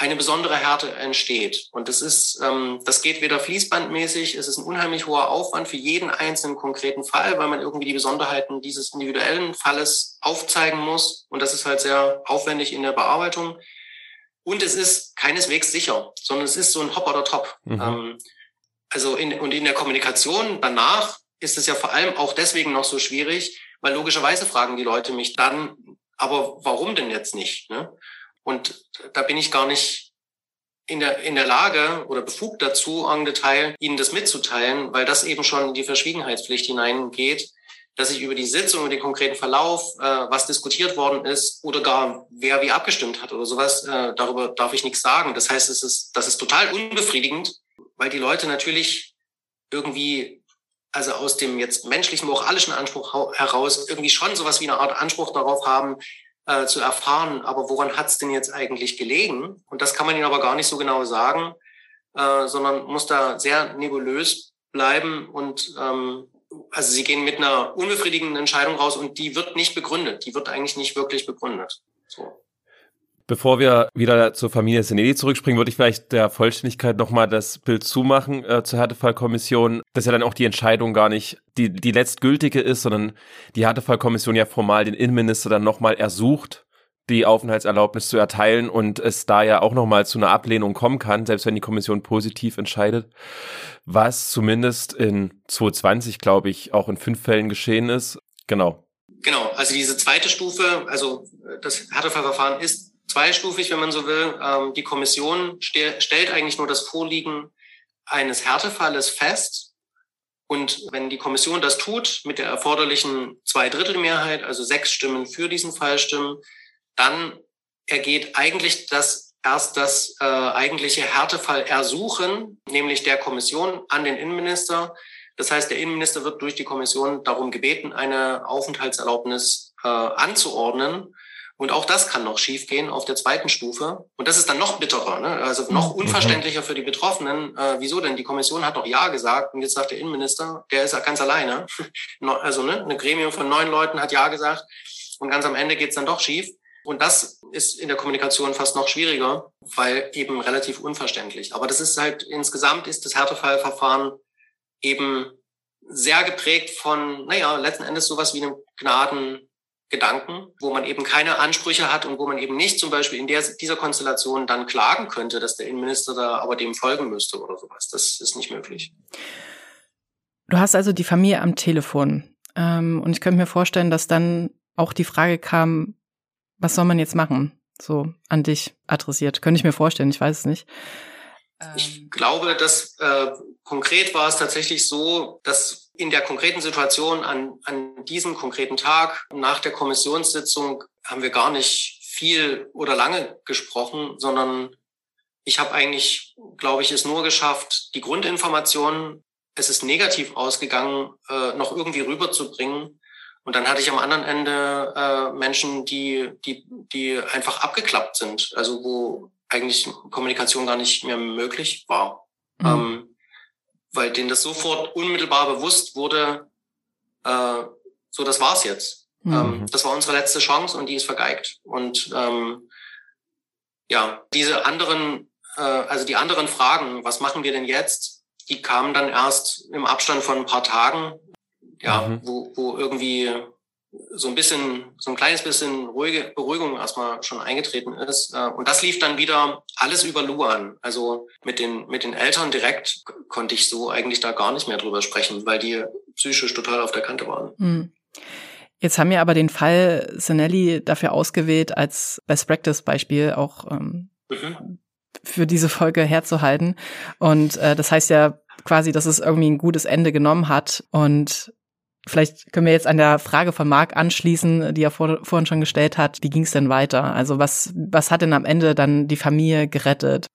eine besondere Härte entsteht. Und das ist, ähm, das geht wieder fließbandmäßig. Es ist ein unheimlich hoher Aufwand für jeden einzelnen konkreten Fall, weil man irgendwie die Besonderheiten dieses individuellen Falles aufzeigen muss. Und das ist halt sehr aufwendig in der Bearbeitung. Und es ist keineswegs sicher, sondern es ist so ein Hop oder Top. Mhm. Ähm, also in, und in der Kommunikation danach ist es ja vor allem auch deswegen noch so schwierig, weil logischerweise fragen die Leute mich dann, aber warum denn jetzt nicht? Ne? Und da bin ich gar nicht in der, in der Lage oder befugt dazu, en Detail Ihnen das mitzuteilen, weil das eben schon in die Verschwiegenheitspflicht hineingeht, dass ich über die Sitzung, über den konkreten Verlauf, äh, was diskutiert worden ist oder gar wer wie abgestimmt hat oder sowas, äh, darüber darf ich nichts sagen. Das heißt, es ist, das ist total unbefriedigend, weil die Leute natürlich irgendwie, also aus dem jetzt menschlichen, moralischen Anspruch heraus, irgendwie schon sowas wie eine Art Anspruch darauf haben, äh, zu erfahren, aber woran hat es denn jetzt eigentlich gelegen? Und das kann man ihnen aber gar nicht so genau sagen, äh, sondern muss da sehr nebulös bleiben und ähm, also sie gehen mit einer unbefriedigenden Entscheidung raus und die wird nicht begründet, die wird eigentlich nicht wirklich begründet. So. Bevor wir wieder zur Familie Senedi zurückspringen, würde ich vielleicht der Vollständigkeit nochmal das Bild zumachen äh, zur Härtefallkommission, dass ja dann auch die Entscheidung gar nicht die, die letztgültige ist, sondern die Härtefallkommission ja formal den Innenminister dann nochmal ersucht, die Aufenthaltserlaubnis zu erteilen und es da ja auch nochmal zu einer Ablehnung kommen kann, selbst wenn die Kommission positiv entscheidet, was zumindest in 2020, glaube ich, auch in fünf Fällen geschehen ist. Genau. Genau, also diese zweite Stufe, also das Härtefallverfahren ist zweistufig, wenn man so will. Ähm, die Kommission ste stellt eigentlich nur das Vorliegen eines Härtefalles fest. Und wenn die Kommission das tut, mit der erforderlichen Zweidrittelmehrheit, also sechs Stimmen für diesen Fall stimmen, dann ergeht eigentlich das erst das äh, eigentliche Härtefallersuchen, nämlich der Kommission an den Innenminister. Das heißt, der Innenminister wird durch die Kommission darum gebeten, eine Aufenthaltserlaubnis äh, anzuordnen. Und auch das kann noch schiefgehen auf der zweiten Stufe. Und das ist dann noch bitterer, ne? also noch mhm. unverständlicher für die Betroffenen. Äh, wieso denn? Die Kommission hat doch Ja gesagt und jetzt sagt der Innenminister, der ist ganz alleine. also ne, eine Gremium von neun Leuten hat Ja gesagt und ganz am Ende geht's dann doch schief. Und das ist in der Kommunikation fast noch schwieriger, weil eben relativ unverständlich. Aber das ist halt insgesamt ist das Härtefallverfahren eben sehr geprägt von, naja, letzten Endes sowas wie einem Gnadengedanken, wo man eben keine Ansprüche hat und wo man eben nicht zum Beispiel in der, dieser Konstellation dann klagen könnte, dass der Innenminister da aber dem folgen müsste oder sowas. Das ist nicht möglich. Du hast also die Familie am Telefon. Ähm, und ich könnte mir vorstellen, dass dann auch die Frage kam, was soll man jetzt machen? So an dich adressiert. Könnte ich mir vorstellen, ich weiß es nicht. Ich ähm. glaube, dass äh, konkret war es tatsächlich so, dass in der konkreten Situation an, an diesem konkreten Tag nach der Kommissionssitzung haben wir gar nicht viel oder lange gesprochen, sondern ich habe eigentlich, glaube ich, es nur geschafft, die Grundinformationen, es ist negativ ausgegangen, äh, noch irgendwie rüberzubringen. Und dann hatte ich am anderen Ende äh, Menschen, die, die, die einfach abgeklappt sind, also wo eigentlich Kommunikation gar nicht mehr möglich war. Mhm. Ähm, weil denen das sofort unmittelbar bewusst wurde, äh, so das war's jetzt. Mhm. Ähm, das war unsere letzte Chance und die ist vergeigt. Und ähm, ja, diese anderen, äh, also die anderen Fragen, was machen wir denn jetzt, die kamen dann erst im Abstand von ein paar Tagen, ja, mhm. wo, wo irgendwie so ein bisschen, so ein kleines bisschen ruhige Beruhigung erstmal schon eingetreten ist. Äh, und das lief dann wieder alles über Luan. Also mit den, mit den Eltern direkt konnte ich so eigentlich da gar nicht mehr drüber sprechen, weil die psychisch total auf der Kante waren. Hm. Jetzt haben wir aber den Fall Sinelli dafür ausgewählt, als Best Practice Beispiel auch ähm, mhm. für diese Folge herzuhalten. Und äh, das heißt ja quasi, dass es irgendwie ein gutes Ende genommen hat. Und Vielleicht können wir jetzt an der Frage von Marc anschließen, die er vor, vorhin schon gestellt hat. Wie ging es denn weiter? Also was, was hat denn am Ende dann die Familie gerettet?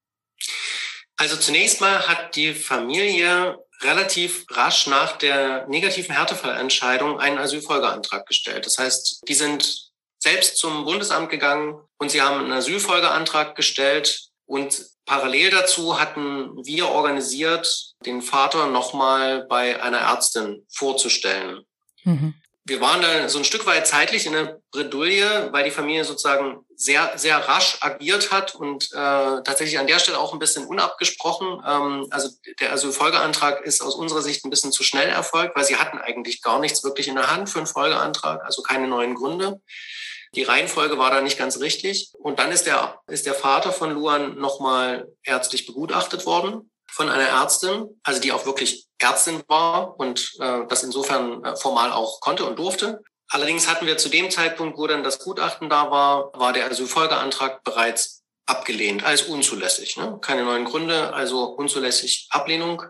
Also zunächst mal hat die Familie relativ rasch nach der negativen Härtefallentscheidung einen Asylfolgeantrag gestellt. Das heißt, die sind selbst zum Bundesamt gegangen und sie haben einen Asylfolgeantrag gestellt und Parallel dazu hatten wir organisiert, den Vater nochmal bei einer Ärztin vorzustellen. Mhm. Wir waren da so ein Stück weit zeitlich in der Bredouille, weil die Familie sozusagen sehr, sehr rasch agiert hat und äh, tatsächlich an der Stelle auch ein bisschen unabgesprochen. Ähm, also der Asylfolgeantrag ist aus unserer Sicht ein bisschen zu schnell erfolgt, weil sie hatten eigentlich gar nichts wirklich in der Hand für einen Folgeantrag, also keine neuen Gründe. Die Reihenfolge war da nicht ganz richtig. Und dann ist der, ist der Vater von Luan nochmal ärztlich begutachtet worden von einer Ärztin, also die auch wirklich Ärztin war und äh, das insofern äh, formal auch konnte und durfte. Allerdings hatten wir zu dem Zeitpunkt, wo dann das Gutachten da war, war der Asylfolgeantrag bereits abgelehnt als unzulässig. Ne? Keine neuen Gründe, also unzulässig Ablehnung.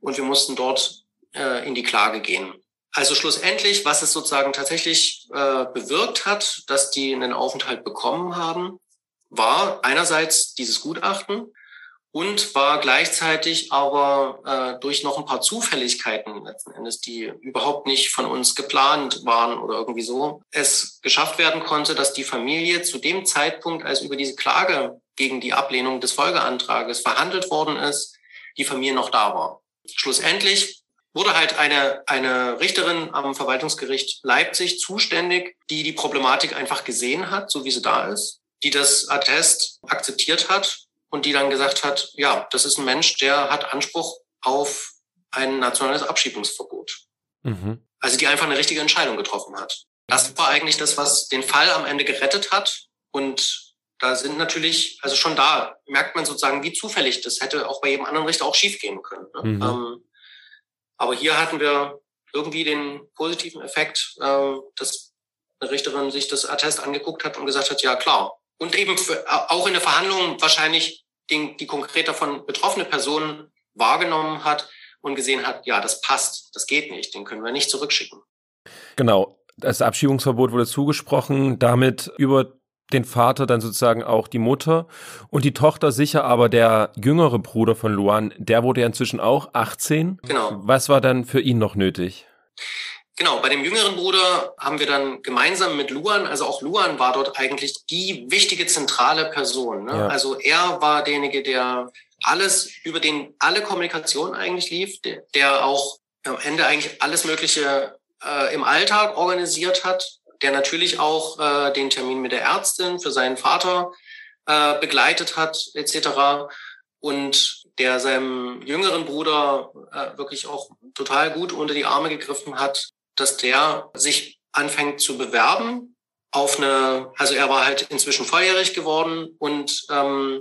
Und wir mussten dort äh, in die Klage gehen. Also schlussendlich, was es sozusagen tatsächlich äh, bewirkt hat, dass die einen Aufenthalt bekommen haben, war einerseits dieses Gutachten und war gleichzeitig aber äh, durch noch ein paar Zufälligkeiten letzten Endes, die überhaupt nicht von uns geplant waren oder irgendwie so, es geschafft werden konnte, dass die Familie zu dem Zeitpunkt, als über diese Klage gegen die Ablehnung des Folgeantrages verhandelt worden ist, die Familie noch da war. Schlussendlich wurde halt eine, eine Richterin am Verwaltungsgericht Leipzig zuständig, die die Problematik einfach gesehen hat, so wie sie da ist, die das Attest akzeptiert hat und die dann gesagt hat, ja, das ist ein Mensch, der hat Anspruch auf ein nationales Abschiebungsverbot. Mhm. Also die einfach eine richtige Entscheidung getroffen hat. Das war eigentlich das, was den Fall am Ende gerettet hat. Und da sind natürlich, also schon da merkt man sozusagen, wie zufällig das hätte auch bei jedem anderen Richter auch schiefgehen können. Ne? Mhm. Ähm, aber hier hatten wir irgendwie den positiven Effekt, äh, dass eine Richterin sich das Attest angeguckt hat und gesagt hat, ja klar. Und eben für, auch in der Verhandlung wahrscheinlich den, die konkret davon betroffene Person wahrgenommen hat und gesehen hat, ja, das passt, das geht nicht, den können wir nicht zurückschicken. Genau. Das Abschiebungsverbot wurde zugesprochen, damit über den Vater, dann sozusagen auch die Mutter und die Tochter sicher, aber der jüngere Bruder von Luan, der wurde ja inzwischen auch 18. Genau. Was war dann für ihn noch nötig? Genau, bei dem jüngeren Bruder haben wir dann gemeinsam mit Luan, also auch Luan war dort eigentlich die wichtige zentrale Person. Ne? Ja. Also er war derjenige, der alles, über den alle Kommunikation eigentlich lief, der, der auch am Ende eigentlich alles Mögliche äh, im Alltag organisiert hat, der natürlich auch äh, den Termin mit der Ärztin für seinen Vater äh, begleitet hat, etc. Und der seinem jüngeren Bruder äh, wirklich auch total gut unter die Arme gegriffen hat, dass der sich anfängt zu bewerben auf eine, also er war halt inzwischen volljährig geworden und ähm,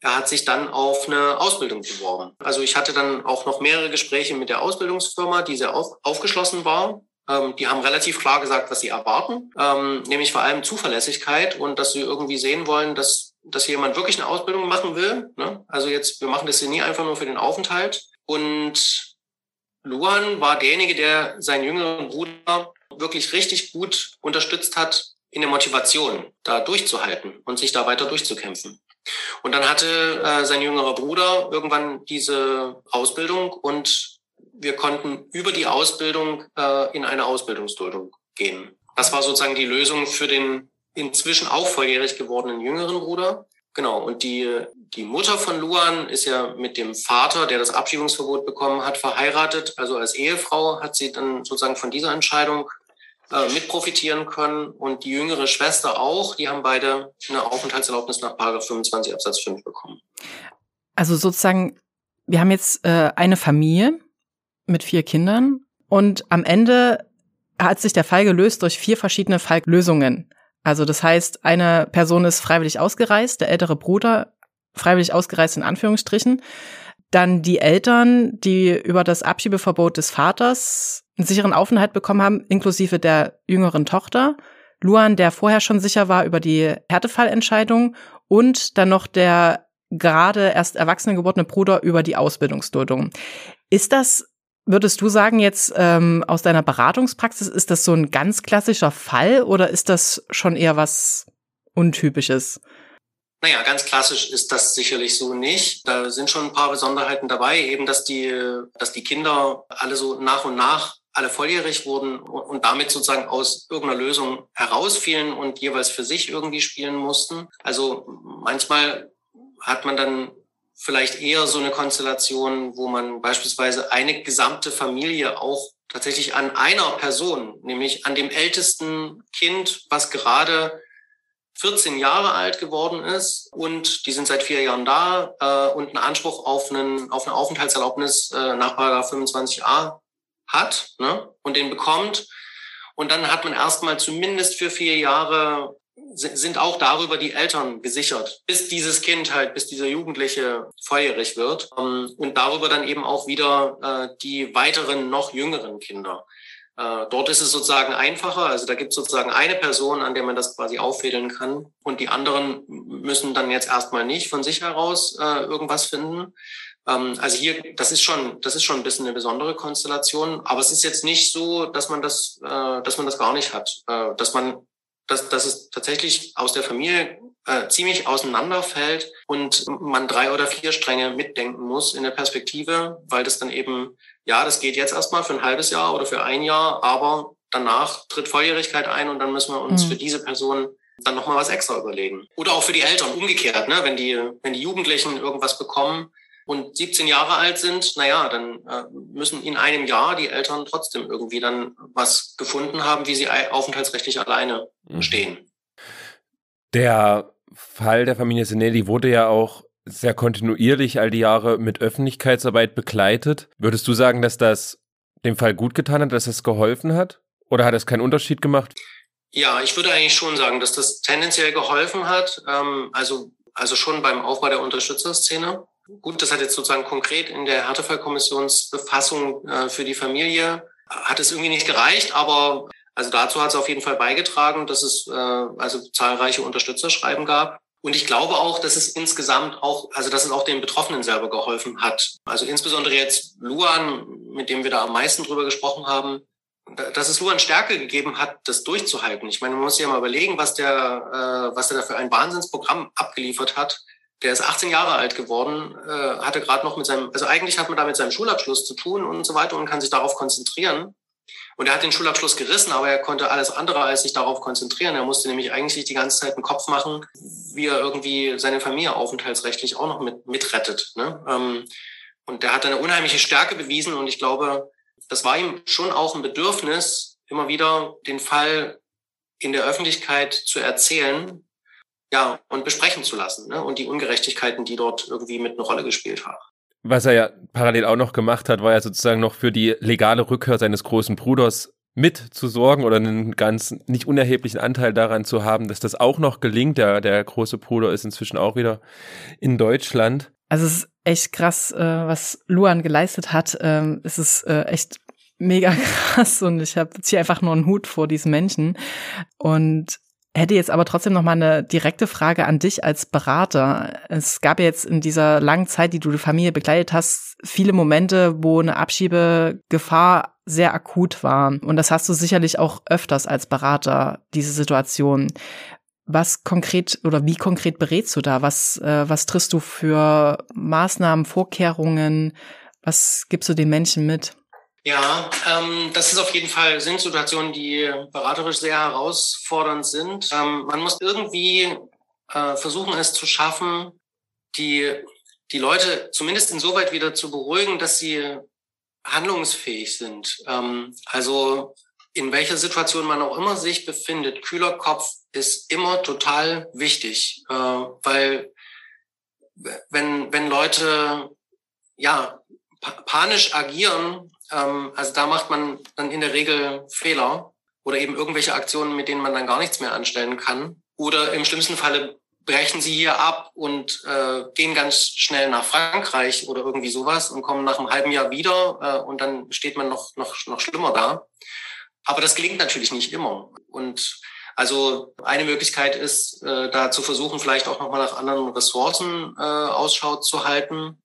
er hat sich dann auf eine Ausbildung beworben. Also ich hatte dann auch noch mehrere Gespräche mit der Ausbildungsfirma, die sehr auf, aufgeschlossen war. Ähm, die haben relativ klar gesagt, was sie erwarten, ähm, nämlich vor allem Zuverlässigkeit und dass sie irgendwie sehen wollen, dass, dass jemand wirklich eine Ausbildung machen will. Ne? Also jetzt, wir machen das hier nie einfach nur für den Aufenthalt. Und Luan war derjenige, der seinen jüngeren Bruder wirklich richtig gut unterstützt hat in der Motivation, da durchzuhalten und sich da weiter durchzukämpfen. Und dann hatte äh, sein jüngerer Bruder irgendwann diese Ausbildung und wir konnten über die Ausbildung äh, in eine Ausbildungsduldung gehen. Das war sozusagen die Lösung für den inzwischen auch volljährig gewordenen jüngeren Bruder. Genau, und die, die Mutter von Luan ist ja mit dem Vater, der das Abschiebungsverbot bekommen hat, verheiratet. Also als Ehefrau hat sie dann sozusagen von dieser Entscheidung äh, mit profitieren können und die jüngere Schwester auch. Die haben beide eine Aufenthaltserlaubnis nach 25 Absatz 5 bekommen. Also sozusagen, wir haben jetzt äh, eine Familie mit vier Kindern und am Ende hat sich der Fall gelöst durch vier verschiedene Falllösungen. Also das heißt, eine Person ist freiwillig ausgereist, der ältere Bruder freiwillig ausgereist in Anführungsstrichen. Dann die Eltern, die über das Abschiebeverbot des Vaters einen sicheren Aufenthalt bekommen haben, inklusive der jüngeren Tochter. Luan, der vorher schon sicher war über die Härtefallentscheidung und dann noch der gerade erst erwachsene gewordene Bruder über die Ausbildungsduldung. Ist das, würdest du sagen, jetzt ähm, aus deiner Beratungspraxis, ist das so ein ganz klassischer Fall oder ist das schon eher was Untypisches? Naja, ganz klassisch ist das sicherlich so nicht. Da sind schon ein paar Besonderheiten dabei, eben dass die, dass die Kinder alle so nach und nach alle volljährig wurden und damit sozusagen aus irgendeiner Lösung herausfielen und jeweils für sich irgendwie spielen mussten. Also manchmal hat man dann vielleicht eher so eine Konstellation, wo man beispielsweise eine gesamte Familie auch tatsächlich an einer Person, nämlich an dem ältesten Kind, was gerade 14 Jahre alt geworden ist und die sind seit vier Jahren da äh, und einen Anspruch auf, einen, auf eine Aufenthaltserlaubnis äh, nach 25a hat ne, und den bekommt. Und dann hat man erstmal zumindest für vier Jahre sind auch darüber die Eltern gesichert, bis dieses Kind halt, bis dieser Jugendliche volljährig wird ähm, und darüber dann eben auch wieder äh, die weiteren noch jüngeren Kinder. Äh, dort ist es sozusagen einfacher. Also da gibt es sozusagen eine Person, an der man das quasi auffädeln kann. Und die anderen müssen dann jetzt erstmal nicht von sich heraus äh, irgendwas finden. Ähm, also hier, das ist schon, das ist schon ein bisschen eine besondere Konstellation. Aber es ist jetzt nicht so, dass man das, dass man das gar nicht hat. Dass man, dass, dass es tatsächlich aus der Familie äh, ziemlich auseinanderfällt und man drei oder vier Stränge mitdenken muss in der Perspektive, weil das dann eben ja, das geht jetzt erstmal für ein halbes Jahr oder für ein Jahr, aber danach tritt Volljährigkeit ein und dann müssen wir uns mhm. für diese Person dann nochmal was extra überlegen. Oder auch für die Eltern umgekehrt, ne? wenn, die, wenn die Jugendlichen irgendwas bekommen und 17 Jahre alt sind, naja, dann äh, müssen in einem Jahr die Eltern trotzdem irgendwie dann was gefunden haben, wie sie aufenthaltsrechtlich alleine mhm. stehen. Der Fall der Familie Senelli wurde ja auch sehr kontinuierlich all die Jahre mit Öffentlichkeitsarbeit begleitet. Würdest du sagen, dass das dem Fall gut getan hat, dass es geholfen hat? Oder hat es keinen Unterschied gemacht? Ja, ich würde eigentlich schon sagen, dass das tendenziell geholfen hat. Ähm, also, also schon beim Aufbau der Unterstützerszene. Gut, das hat jetzt sozusagen konkret in der Härtefallkommissionsbefassung äh, für die Familie hat es irgendwie nicht gereicht, aber also dazu hat es auf jeden Fall beigetragen, dass es äh, also zahlreiche Unterstützerschreiben gab. Und ich glaube auch, dass es insgesamt auch, also dass es auch den Betroffenen selber geholfen hat. Also insbesondere jetzt Luan, mit dem wir da am meisten drüber gesprochen haben, dass es Luan Stärke gegeben hat, das durchzuhalten. Ich meine, man muss sich ja mal überlegen, was der, äh, was er da für ein Wahnsinnsprogramm abgeliefert hat. Der ist 18 Jahre alt geworden, äh, hatte gerade noch mit seinem, also eigentlich hat man da mit seinem Schulabschluss zu tun und so weiter und kann sich darauf konzentrieren. Und er hat den Schulabschluss gerissen, aber er konnte alles andere als sich darauf konzentrieren. Er musste nämlich eigentlich die ganze Zeit einen Kopf machen, wie er irgendwie seine Familie aufenthaltsrechtlich auch noch mit, mitrettet. Ne? Ähm, und der hat eine unheimliche Stärke bewiesen und ich glaube, das war ihm schon auch ein Bedürfnis, immer wieder den Fall in der Öffentlichkeit zu erzählen, ja, und besprechen zu lassen ne? und die Ungerechtigkeiten, die dort irgendwie mit einer Rolle gespielt haben. Was er ja parallel auch noch gemacht hat, war ja sozusagen noch für die legale Rückkehr seines großen Bruders mit zu sorgen oder einen ganz nicht unerheblichen Anteil daran zu haben, dass das auch noch gelingt. Der, der große Bruder ist inzwischen auch wieder in Deutschland. Also es ist echt krass, äh, was Luan geleistet hat. Ähm, es ist äh, echt mega krass und ich habe ziehe einfach nur einen Hut vor diesen Menschen. Und Hätte jetzt aber trotzdem noch mal eine direkte Frage an dich als Berater. Es gab jetzt in dieser langen Zeit, die du die Familie begleitet hast, viele Momente, wo eine Abschiebegefahr sehr akut war. Und das hast du sicherlich auch öfters als Berater, diese Situation. Was konkret oder wie konkret berätst du da? Was, äh, was triffst du für Maßnahmen, Vorkehrungen? Was gibst du den Menschen mit? Ja, ähm, das ist auf jeden Fall, sind Situationen, die beraterisch sehr herausfordernd sind. Ähm, man muss irgendwie äh, versuchen, es zu schaffen, die, die Leute zumindest insoweit wieder zu beruhigen, dass sie handlungsfähig sind. Ähm, also in welcher Situation man auch immer sich befindet, kühler Kopf ist immer total wichtig, äh, weil wenn, wenn Leute ja panisch agieren, ähm, also da macht man dann in der Regel Fehler oder eben irgendwelche Aktionen, mit denen man dann gar nichts mehr anstellen kann. Oder im schlimmsten Falle brechen sie hier ab und äh, gehen ganz schnell nach Frankreich oder irgendwie sowas und kommen nach einem halben Jahr wieder äh, und dann steht man noch, noch, noch schlimmer da. Aber das gelingt natürlich nicht immer. Und also eine Möglichkeit ist, äh, da zu versuchen, vielleicht auch nochmal nach anderen Ressourcen äh, Ausschau zu halten.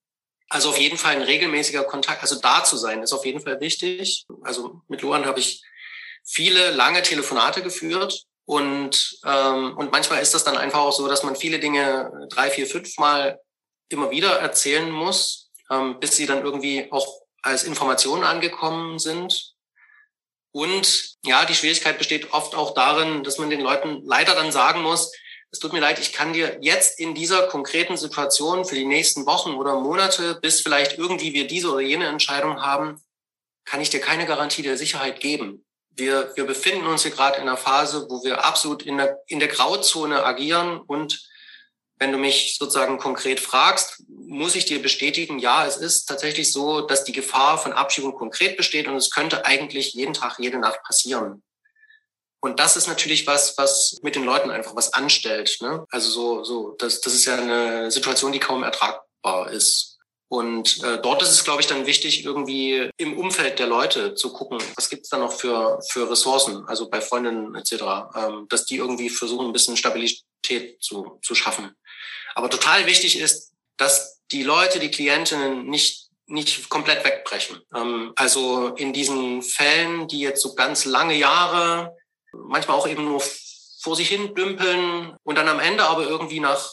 Also auf jeden Fall ein regelmäßiger Kontakt, also da zu sein, ist auf jeden Fall wichtig. Also mit Luan habe ich viele lange Telefonate geführt und, ähm, und manchmal ist das dann einfach auch so, dass man viele Dinge drei, vier, fünf Mal immer wieder erzählen muss, ähm, bis sie dann irgendwie auch als Informationen angekommen sind. Und ja, die Schwierigkeit besteht oft auch darin, dass man den Leuten leider dann sagen muss, es tut mir leid, ich kann dir jetzt in dieser konkreten Situation für die nächsten Wochen oder Monate, bis vielleicht irgendwie wir diese oder jene Entscheidung haben, kann ich dir keine Garantie der Sicherheit geben. Wir, wir befinden uns hier gerade in einer Phase, wo wir absolut in der, in der Grauzone agieren und wenn du mich sozusagen konkret fragst, muss ich dir bestätigen, ja, es ist tatsächlich so, dass die Gefahr von Abschiebung konkret besteht und es könnte eigentlich jeden Tag, jede Nacht passieren. Und das ist natürlich was, was mit den Leuten einfach was anstellt. Ne? Also so, so, das, das ist ja eine Situation, die kaum ertragbar ist. Und äh, dort ist es, glaube ich, dann wichtig, irgendwie im Umfeld der Leute zu gucken, was gibt's da noch für, für Ressourcen, also bei Freundinnen etc., ähm, dass die irgendwie versuchen, ein bisschen Stabilität zu, zu schaffen. Aber total wichtig ist, dass die Leute, die Klientinnen nicht, nicht komplett wegbrechen. Ähm, also in diesen Fällen, die jetzt so ganz lange Jahre manchmal auch eben nur vor sich hin dümpeln und dann am Ende aber irgendwie nach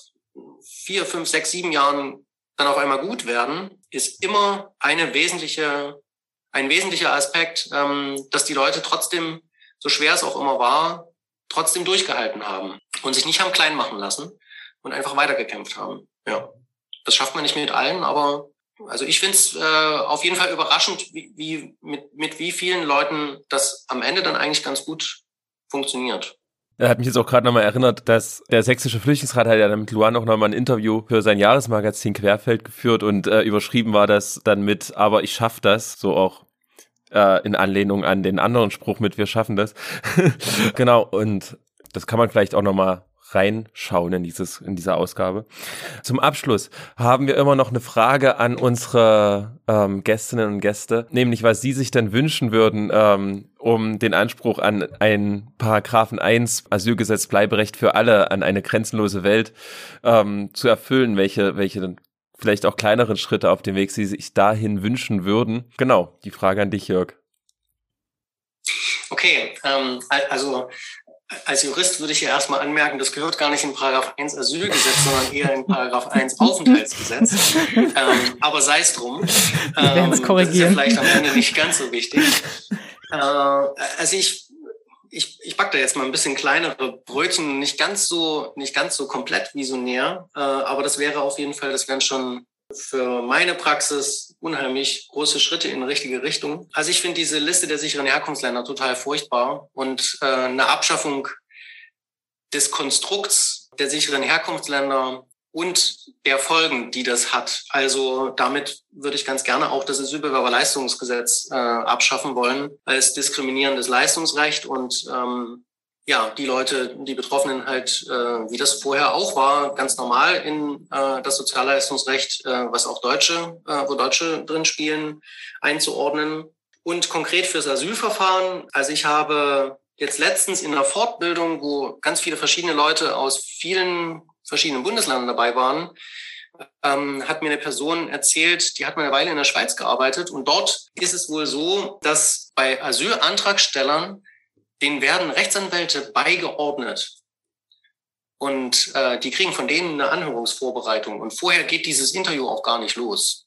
vier, fünf, sechs, sieben Jahren dann auf einmal gut werden, ist immer eine wesentliche, ein wesentlicher Aspekt, ähm, dass die Leute trotzdem, so schwer es auch immer war, trotzdem durchgehalten haben und sich nicht haben klein machen lassen und einfach weitergekämpft haben. Ja, das schafft man nicht mit allen, aber also ich finde es äh, auf jeden Fall überraschend, wie, wie mit, mit wie vielen Leuten das am Ende dann eigentlich ganz gut funktioniert. Er hat mich jetzt auch gerade nochmal erinnert, dass der Sächsische Flüchtlingsrat hat ja mit Luan auch nochmal ein Interview für sein Jahresmagazin Querfeld geführt und äh, überschrieben war das dann mit, aber ich schaff das, so auch äh, in Anlehnung an den anderen Spruch mit, wir schaffen das. genau, und das kann man vielleicht auch nochmal reinschauen in dieses in dieser Ausgabe. Zum Abschluss haben wir immer noch eine Frage an unsere ähm, Gästinnen und Gäste, nämlich was sie sich denn wünschen würden, ähm, um den Anspruch an ein Paragraphen 1 Asylgesetz Bleiberecht für alle an eine grenzenlose Welt ähm, zu erfüllen, welche welche vielleicht auch kleineren Schritte auf dem Weg sie sich dahin wünschen würden. Genau, die Frage an dich, Jörg. Okay, ähm, also als Jurist würde ich hier erstmal anmerken, das gehört gar nicht in Paragraph 1 Asylgesetz, sondern eher in Paragraph 1 Aufenthaltsgesetz. ähm, aber sei es drum. Ähm, das, ist ja vielleicht am Ende nicht ganz so wichtig. Äh, also ich, ich, ich back da jetzt mal ein bisschen kleinere Brötchen, nicht ganz so, nicht ganz so komplett visionär, äh, aber das wäre auf jeden Fall, das wären schon für meine Praxis unheimlich große Schritte in richtige Richtung. Also ich finde diese Liste der sicheren Herkunftsländer total furchtbar und äh, eine Abschaffung des Konstrukts der sicheren Herkunftsländer und der Folgen, die das hat. Also damit würde ich ganz gerne auch das Asylbewerberleistungsgesetz äh, abschaffen wollen als diskriminierendes Leistungsrecht und ähm, ja, die Leute, die Betroffenen halt, äh, wie das vorher auch war, ganz normal in äh, das Sozialleistungsrecht, äh, was auch Deutsche, äh, wo Deutsche drin spielen, einzuordnen. Und konkret fürs Asylverfahren, also ich habe jetzt letztens in einer Fortbildung, wo ganz viele verschiedene Leute aus vielen verschiedenen Bundesländern dabei waren, ähm, hat mir eine Person erzählt, die hat mal eine Weile in der Schweiz gearbeitet und dort ist es wohl so, dass bei Asylantragstellern denen werden Rechtsanwälte beigeordnet. Und äh, die kriegen von denen eine Anhörungsvorbereitung. Und vorher geht dieses Interview auch gar nicht los.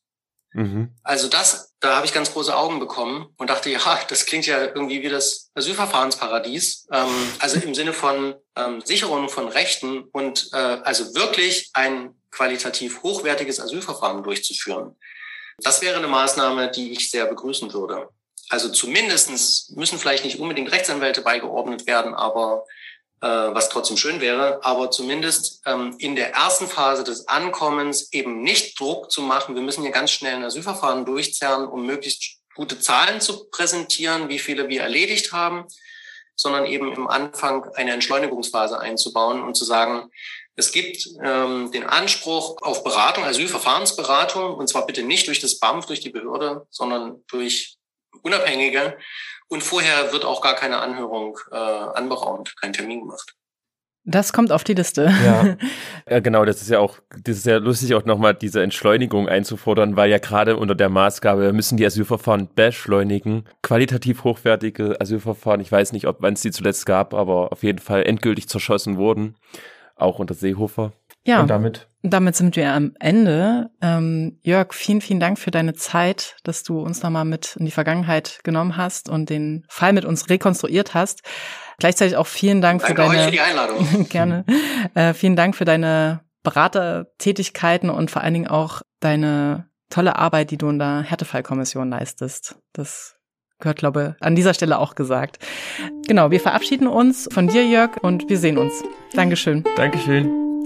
Mhm. Also das, da habe ich ganz große Augen bekommen und dachte, ja, das klingt ja irgendwie wie das Asylverfahrensparadies. Ähm, also im Sinne von ähm, Sicherung von Rechten und äh, also wirklich ein qualitativ hochwertiges Asylverfahren durchzuführen. Das wäre eine Maßnahme, die ich sehr begrüßen würde. Also zumindestens müssen vielleicht nicht unbedingt Rechtsanwälte beigeordnet werden, aber äh, was trotzdem schön wäre, aber zumindest ähm, in der ersten Phase des Ankommens eben nicht Druck zu machen. Wir müssen hier ganz schnell ein Asylverfahren durchzerren, um möglichst gute Zahlen zu präsentieren, wie viele wir erledigt haben, sondern eben im Anfang eine Entschleunigungsphase einzubauen und zu sagen, es gibt ähm, den Anspruch auf Beratung, Asylverfahrensberatung, und zwar bitte nicht durch das BAMF, durch die Behörde, sondern durch Unabhängige. Und vorher wird auch gar keine Anhörung äh, anberaumt, kein Termin gemacht. Das kommt auf die Liste. Ja. ja, genau, das ist ja auch, das ist ja lustig, auch nochmal diese Entschleunigung einzufordern, weil ja gerade unter der Maßgabe, wir müssen die Asylverfahren beschleunigen, qualitativ hochwertige Asylverfahren, ich weiß nicht, ob wann es die zuletzt gab, aber auf jeden Fall endgültig zerschossen wurden, auch unter Seehofer. Ja, und damit? damit sind wir am Ende. Ähm, Jörg, vielen, vielen Dank für deine Zeit, dass du uns nochmal mit in die Vergangenheit genommen hast und den Fall mit uns rekonstruiert hast. Gleichzeitig auch vielen Dank Danke für deine euch für die Einladung. gerne. Äh, vielen Dank für deine Beratertätigkeiten und vor allen Dingen auch deine tolle Arbeit, die du in der Härtefallkommission leistest. Das gehört, glaube ich, an dieser Stelle auch gesagt. Genau, wir verabschieden uns von dir, Jörg, und wir sehen uns. Dankeschön. Dankeschön.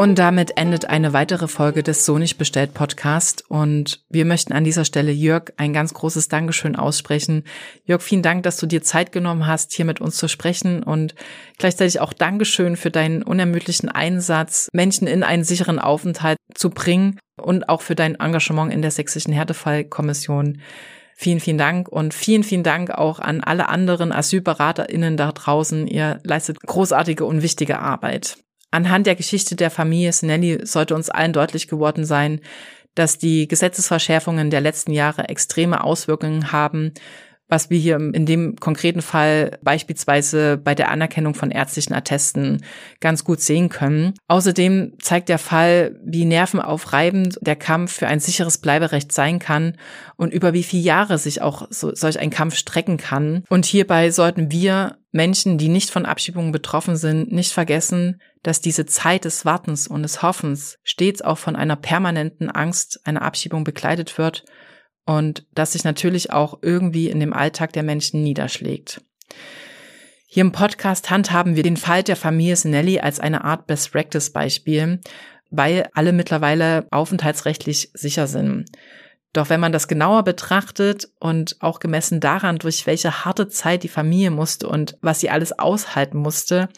Und damit endet eine weitere Folge des So nicht bestellt Podcast. Und wir möchten an dieser Stelle Jörg ein ganz großes Dankeschön aussprechen. Jörg, vielen Dank, dass du dir Zeit genommen hast, hier mit uns zu sprechen und gleichzeitig auch Dankeschön für deinen unermüdlichen Einsatz, Menschen in einen sicheren Aufenthalt zu bringen und auch für dein Engagement in der sächsischen Härtefallkommission. Vielen, vielen Dank und vielen, vielen Dank auch an alle anderen AsylberaterInnen da draußen. Ihr leistet großartige und wichtige Arbeit. Anhand der Geschichte der Familie Sinelli sollte uns allen deutlich geworden sein, dass die Gesetzesverschärfungen der letzten Jahre extreme Auswirkungen haben, was wir hier in dem konkreten Fall beispielsweise bei der Anerkennung von ärztlichen Attesten ganz gut sehen können. Außerdem zeigt der Fall, wie nervenaufreibend der Kampf für ein sicheres Bleiberecht sein kann und über wie viele Jahre sich auch so, solch ein Kampf strecken kann. Und hierbei sollten wir Menschen, die nicht von Abschiebungen betroffen sind, nicht vergessen, dass diese Zeit des Wartens und des Hoffens stets auch von einer permanenten Angst einer Abschiebung begleitet wird und dass sich natürlich auch irgendwie in dem Alltag der Menschen niederschlägt. Hier im Podcast handhaben wir den Fall der Familie Sinelli als eine Art Best Practice Beispiel, weil alle mittlerweile aufenthaltsrechtlich sicher sind. Doch wenn man das genauer betrachtet und auch gemessen daran, durch welche harte Zeit die Familie musste und was sie alles aushalten musste,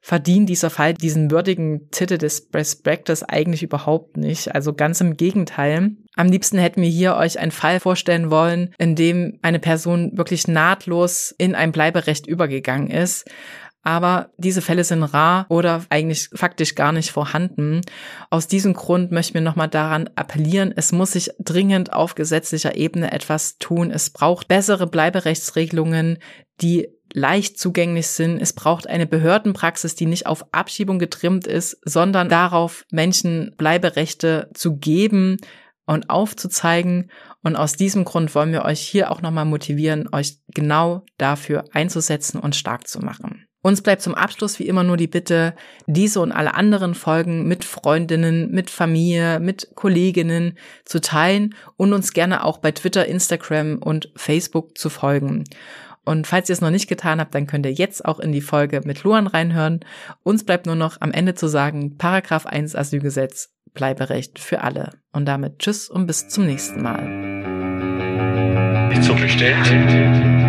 verdient dieser Fall diesen würdigen Titel des Best Practice eigentlich überhaupt nicht. Also ganz im Gegenteil. Am liebsten hätten wir hier euch einen Fall vorstellen wollen, in dem eine Person wirklich nahtlos in ein Bleiberecht übergegangen ist. Aber diese Fälle sind rar oder eigentlich faktisch gar nicht vorhanden. Aus diesem Grund möchten wir nochmal daran appellieren, es muss sich dringend auf gesetzlicher Ebene etwas tun. Es braucht bessere Bleiberechtsregelungen, die leicht zugänglich sind. Es braucht eine Behördenpraxis, die nicht auf Abschiebung getrimmt ist, sondern darauf, Menschen Bleiberechte zu geben und aufzuzeigen. Und aus diesem Grund wollen wir euch hier auch nochmal motivieren, euch genau dafür einzusetzen und stark zu machen. Uns bleibt zum Abschluss wie immer nur die Bitte, diese und alle anderen Folgen mit Freundinnen, mit Familie, mit Kolleginnen zu teilen und uns gerne auch bei Twitter, Instagram und Facebook zu folgen. Und falls ihr es noch nicht getan habt, dann könnt ihr jetzt auch in die Folge mit Luan reinhören. Uns bleibt nur noch am Ende zu sagen, Paragraph 1 Asylgesetz, Bleiberecht für alle. Und damit tschüss und bis zum nächsten Mal. So bestellt.